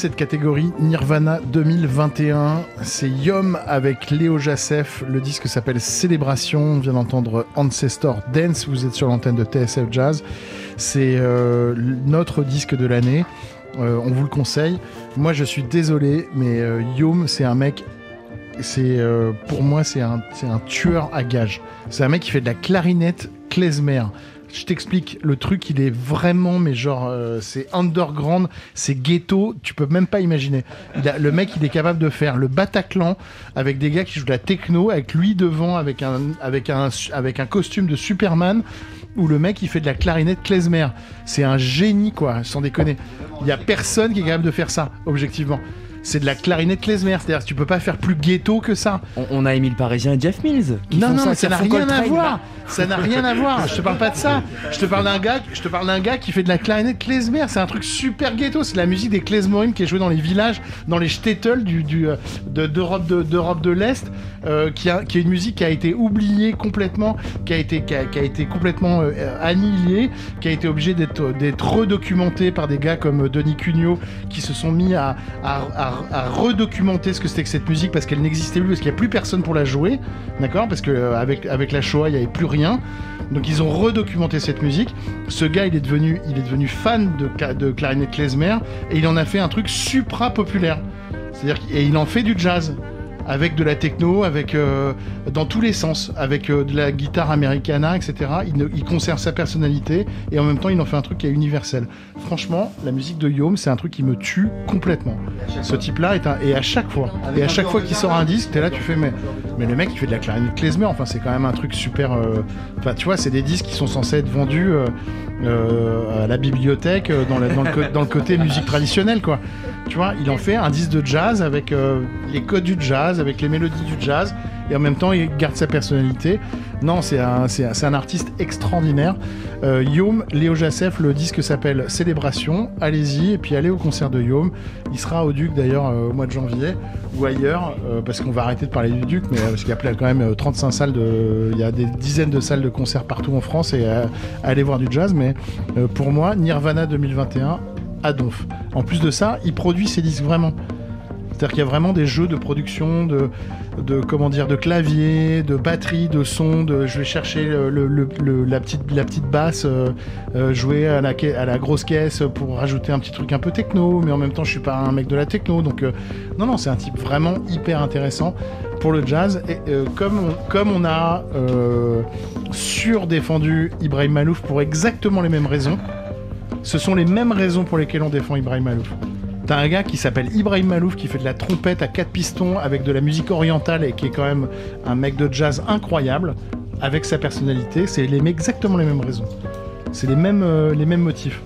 Cette catégorie Nirvana 2021. C'est Yom avec Léo Jacef. Le disque s'appelle Célébration. On vient d'entendre Ancestor Dance. Vous êtes sur l'antenne de TSF Jazz. C'est euh, notre disque de l'année. Euh, on vous le conseille. Moi, je suis désolé, mais euh, Yom, c'est un mec. C'est pour moi, c'est un, un tueur à gages. C'est un mec qui fait de la clarinette klezmer. Je t'explique, le truc, il est vraiment, mais genre, euh, c'est underground, c'est ghetto, tu peux même pas imaginer. Le mec, il est capable de faire le Bataclan avec des gars qui jouent de la techno, avec lui devant, avec un, avec un, avec un costume de Superman, où le mec, il fait de la clarinette klezmer. C'est un génie, quoi, sans déconner. Il y a personne qui est capable de faire ça, objectivement. C'est de la clarinette klezmer, c'est-à-dire tu peux pas faire plus ghetto que ça. On, on a Émile Parisien et Jeff Mills. Qui Non, font non, ça, mais ça qui n'a rien à voir. Ça n'a rien à voir. Je te parle pas de ça. Je te parle d'un gars, je te parle d'un gars qui fait de la clarinette klezmer. C'est un truc super ghetto. C'est la musique des klezmorim qui est jouée dans les villages, dans les shtetl du, du, euh, de- d'Europe de, d'Europe de l'Est, euh, qui, a, qui est une musique qui a été oubliée complètement, qui a été, qui a, qui a été complètement euh, annihilée, qui a été obligée d'être, d'être redocumentée par des gars comme Denis Cugnot, qui se sont mis à, à, à, à redocumenter ce que c'était que cette musique parce qu'elle n'existait plus, parce qu'il n'y a plus personne pour la jouer, d'accord? Parce que euh, avec, la Shoah, il n'y avait plus rien. Donc ils ont redocumenté cette musique. Ce gars, il est devenu, il est devenu fan de, de clarinette klezmer et il en a fait un truc supra populaire. C'est-à-dire et il en fait du jazz avec de la techno, avec euh, dans tous les sens, avec euh, de la guitare americana, etc. Il, ne- il conserve sa personnalité et en même temps, il en fait un truc qui est universel. Franchement, la musique de Yom, c'est un truc qui me tue complètement. Ce type-là est un et à chaque fois, et à chaque fois qu'il sort un disque, t'es là, tu fais mais mais le mec, il fait de la clarinette klezmer. Enfin, c'est quand même un truc super. euh, Enfin, tu vois, c'est des disques qui sont censés être vendus euh, à la bibliothèque euh, dans le côté musique traditionnelle, quoi. Tu vois, il en fait un disque de jazz avec euh, les codes du jazz, avec les mélodies du jazz, et en même temps il garde sa personnalité. Non, c'est un, artiste extraordinaire. Euh, Yom, Léo Jassef, le disque s'appelle Célébration. Allez-y et puis allez au concert de Yom. Il sera au Duc d'ailleurs euh, au mois de janvier ou ailleurs euh, parce qu'on va arrêter de parler du Duc, mais euh, parce qu'il y a quand même euh, 35 salles de, il y a des dizaines de salles de concert partout en France et allez voir du jazz. Mais pour moi, Nirvana 2021 à Donf. En plus de ça, il produit ses disques vraiment. C'est-à-dire qu'il y a vraiment des jeux de production, de, comment dire, de clavier, de batterie, de son. De, je vais chercher la petite la petite basse, euh, euh, jouer à la grosse caisse pour rajouter un petit truc un peu techno, mais en même temps je suis pas un mec de la techno, donc euh, non non c'est un type vraiment hyper intéressant pour le jazz. Et comme on, comme on a euh, surdéfendu Ibrahim Malouf pour exactement les mêmes raisons, ce sont les mêmes raisons pour lesquelles on défend Ibrahim Malouf. T'as un gars qui s'appelle Ibrahim Malouf qui fait de la trompette à quatre pistons avec de la musique orientale et qui est quand même un mec de jazz incroyable avec sa personnalité. C'est les, exactement les mêmes raisons. C'est les mêmes, euh, les mêmes motifs.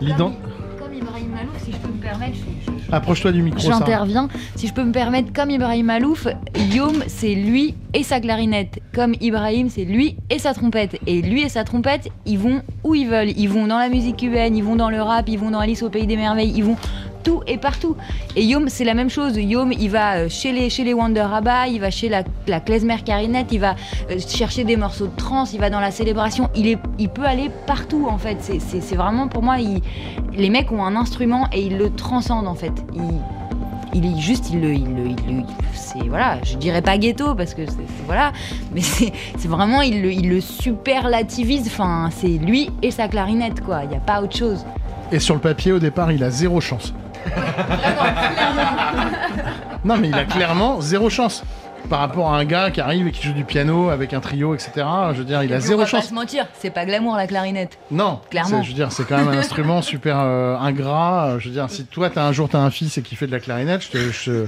L'ident- Comme Ibrahim Malouf, si je peux me permettre, je- Approche-toi du micro. J'interviens. Si je peux me permettre, comme Ibrahim Malouf, Yom, c'est lui et sa clarinette. Comme Ibrahim, c'est lui et sa trompette. Et lui et sa trompette, ils vont où ils veulent. Ils vont dans la musique cubaine, ils vont dans le rap, ils vont dans Alice au Pays des Merveilles, ils vont tout et partout. Et Yom, c'est la même chose. Yom, il va euh, chez les, chez les Wonder Abba, il va chez la, la klezmer clarinette, il va euh, chercher des morceaux de trance, il va dans la célébration. Il, est, il peut aller partout, en fait. C'est- vraiment, pour moi, les mecs ont un instrument et ils le transcendent, en fait. Ils- il est juste, il le, il le, c'est voilà, je dirais pas ghetto parce que c'est voilà, mais c'est vraiment, il le, il le superlativise. Enfin, c'est lui et sa clarinette quoi. Il y a pas autre chose. Et sur le papier, au départ, il a zéro chance. Non, mais il a clairement zéro chance. Par rapport à un gars qui arrive et qui joue du piano avec un trio, etc. Je veux dire, il a zéro on va chance. Pas se mentir, c'est pas glamour la clarinette. Non, Clairement. Je veux dire, c'est quand même un instrument super euh, ingrat. Euh, Je veux dire, si toi, t'as un jour, t'as un fils et qui fait de la clarinette, je, te- je-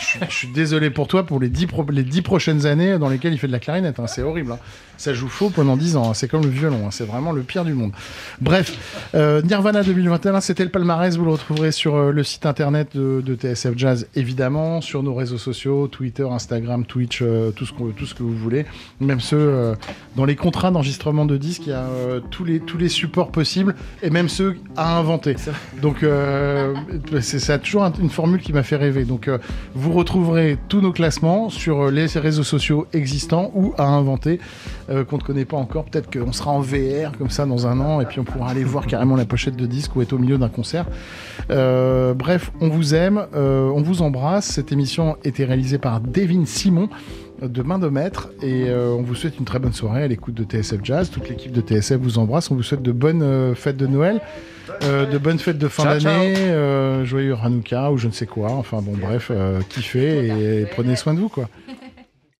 je- je suis désolé pour toi pour les dix, pro- les dix prochaines années dans lesquelles il fait de la clarinette. hein. C'est horrible. hein. Ça joue faux pendant 10 ans. hein. C'est comme le violon. C'est vraiment le pire du monde. Bref, euh, Nirvana 2021, c'était le palmarès. Vous le retrouverez sur euh, le site internet de, de TSF Jazz, évidemment, sur nos réseaux sociaux, Twitter, Instagram, Twitch, euh, tout, ce qu'on- tout ce que vous voulez. Même ceux euh, dans les contrats d'enregistrement de disques, il y a euh, tous, les, tous les supports possibles et même ceux à inventer. Donc, c'est ça a toujours un- une formule qui m'a fait rêver. Donc, vous retrouverez tous nos classements sur les réseaux sociaux existants ou à inventer qu'on ne connaît pas encore. Peut-être qu'on sera en VR comme ça dans un an et puis on pourra aller voir carrément la pochette de disque ou être au milieu d'un concert. Euh, bref, on vous aime, euh, on vous embrasse. Cette émission était réalisée par Devin Simon de main de maître et euh, on vous souhaite une très bonne soirée à l'écoute de TSF Jazz. Toute l'équipe de TSF vous embrasse. On vous souhaite de bonnes euh, fêtes de Noël, euh, de bonnes fêtes de fin d'année, joyeux Hanouka ou je ne sais quoi. Enfin bon, bref, kiffez et prenez soin de vous quoi.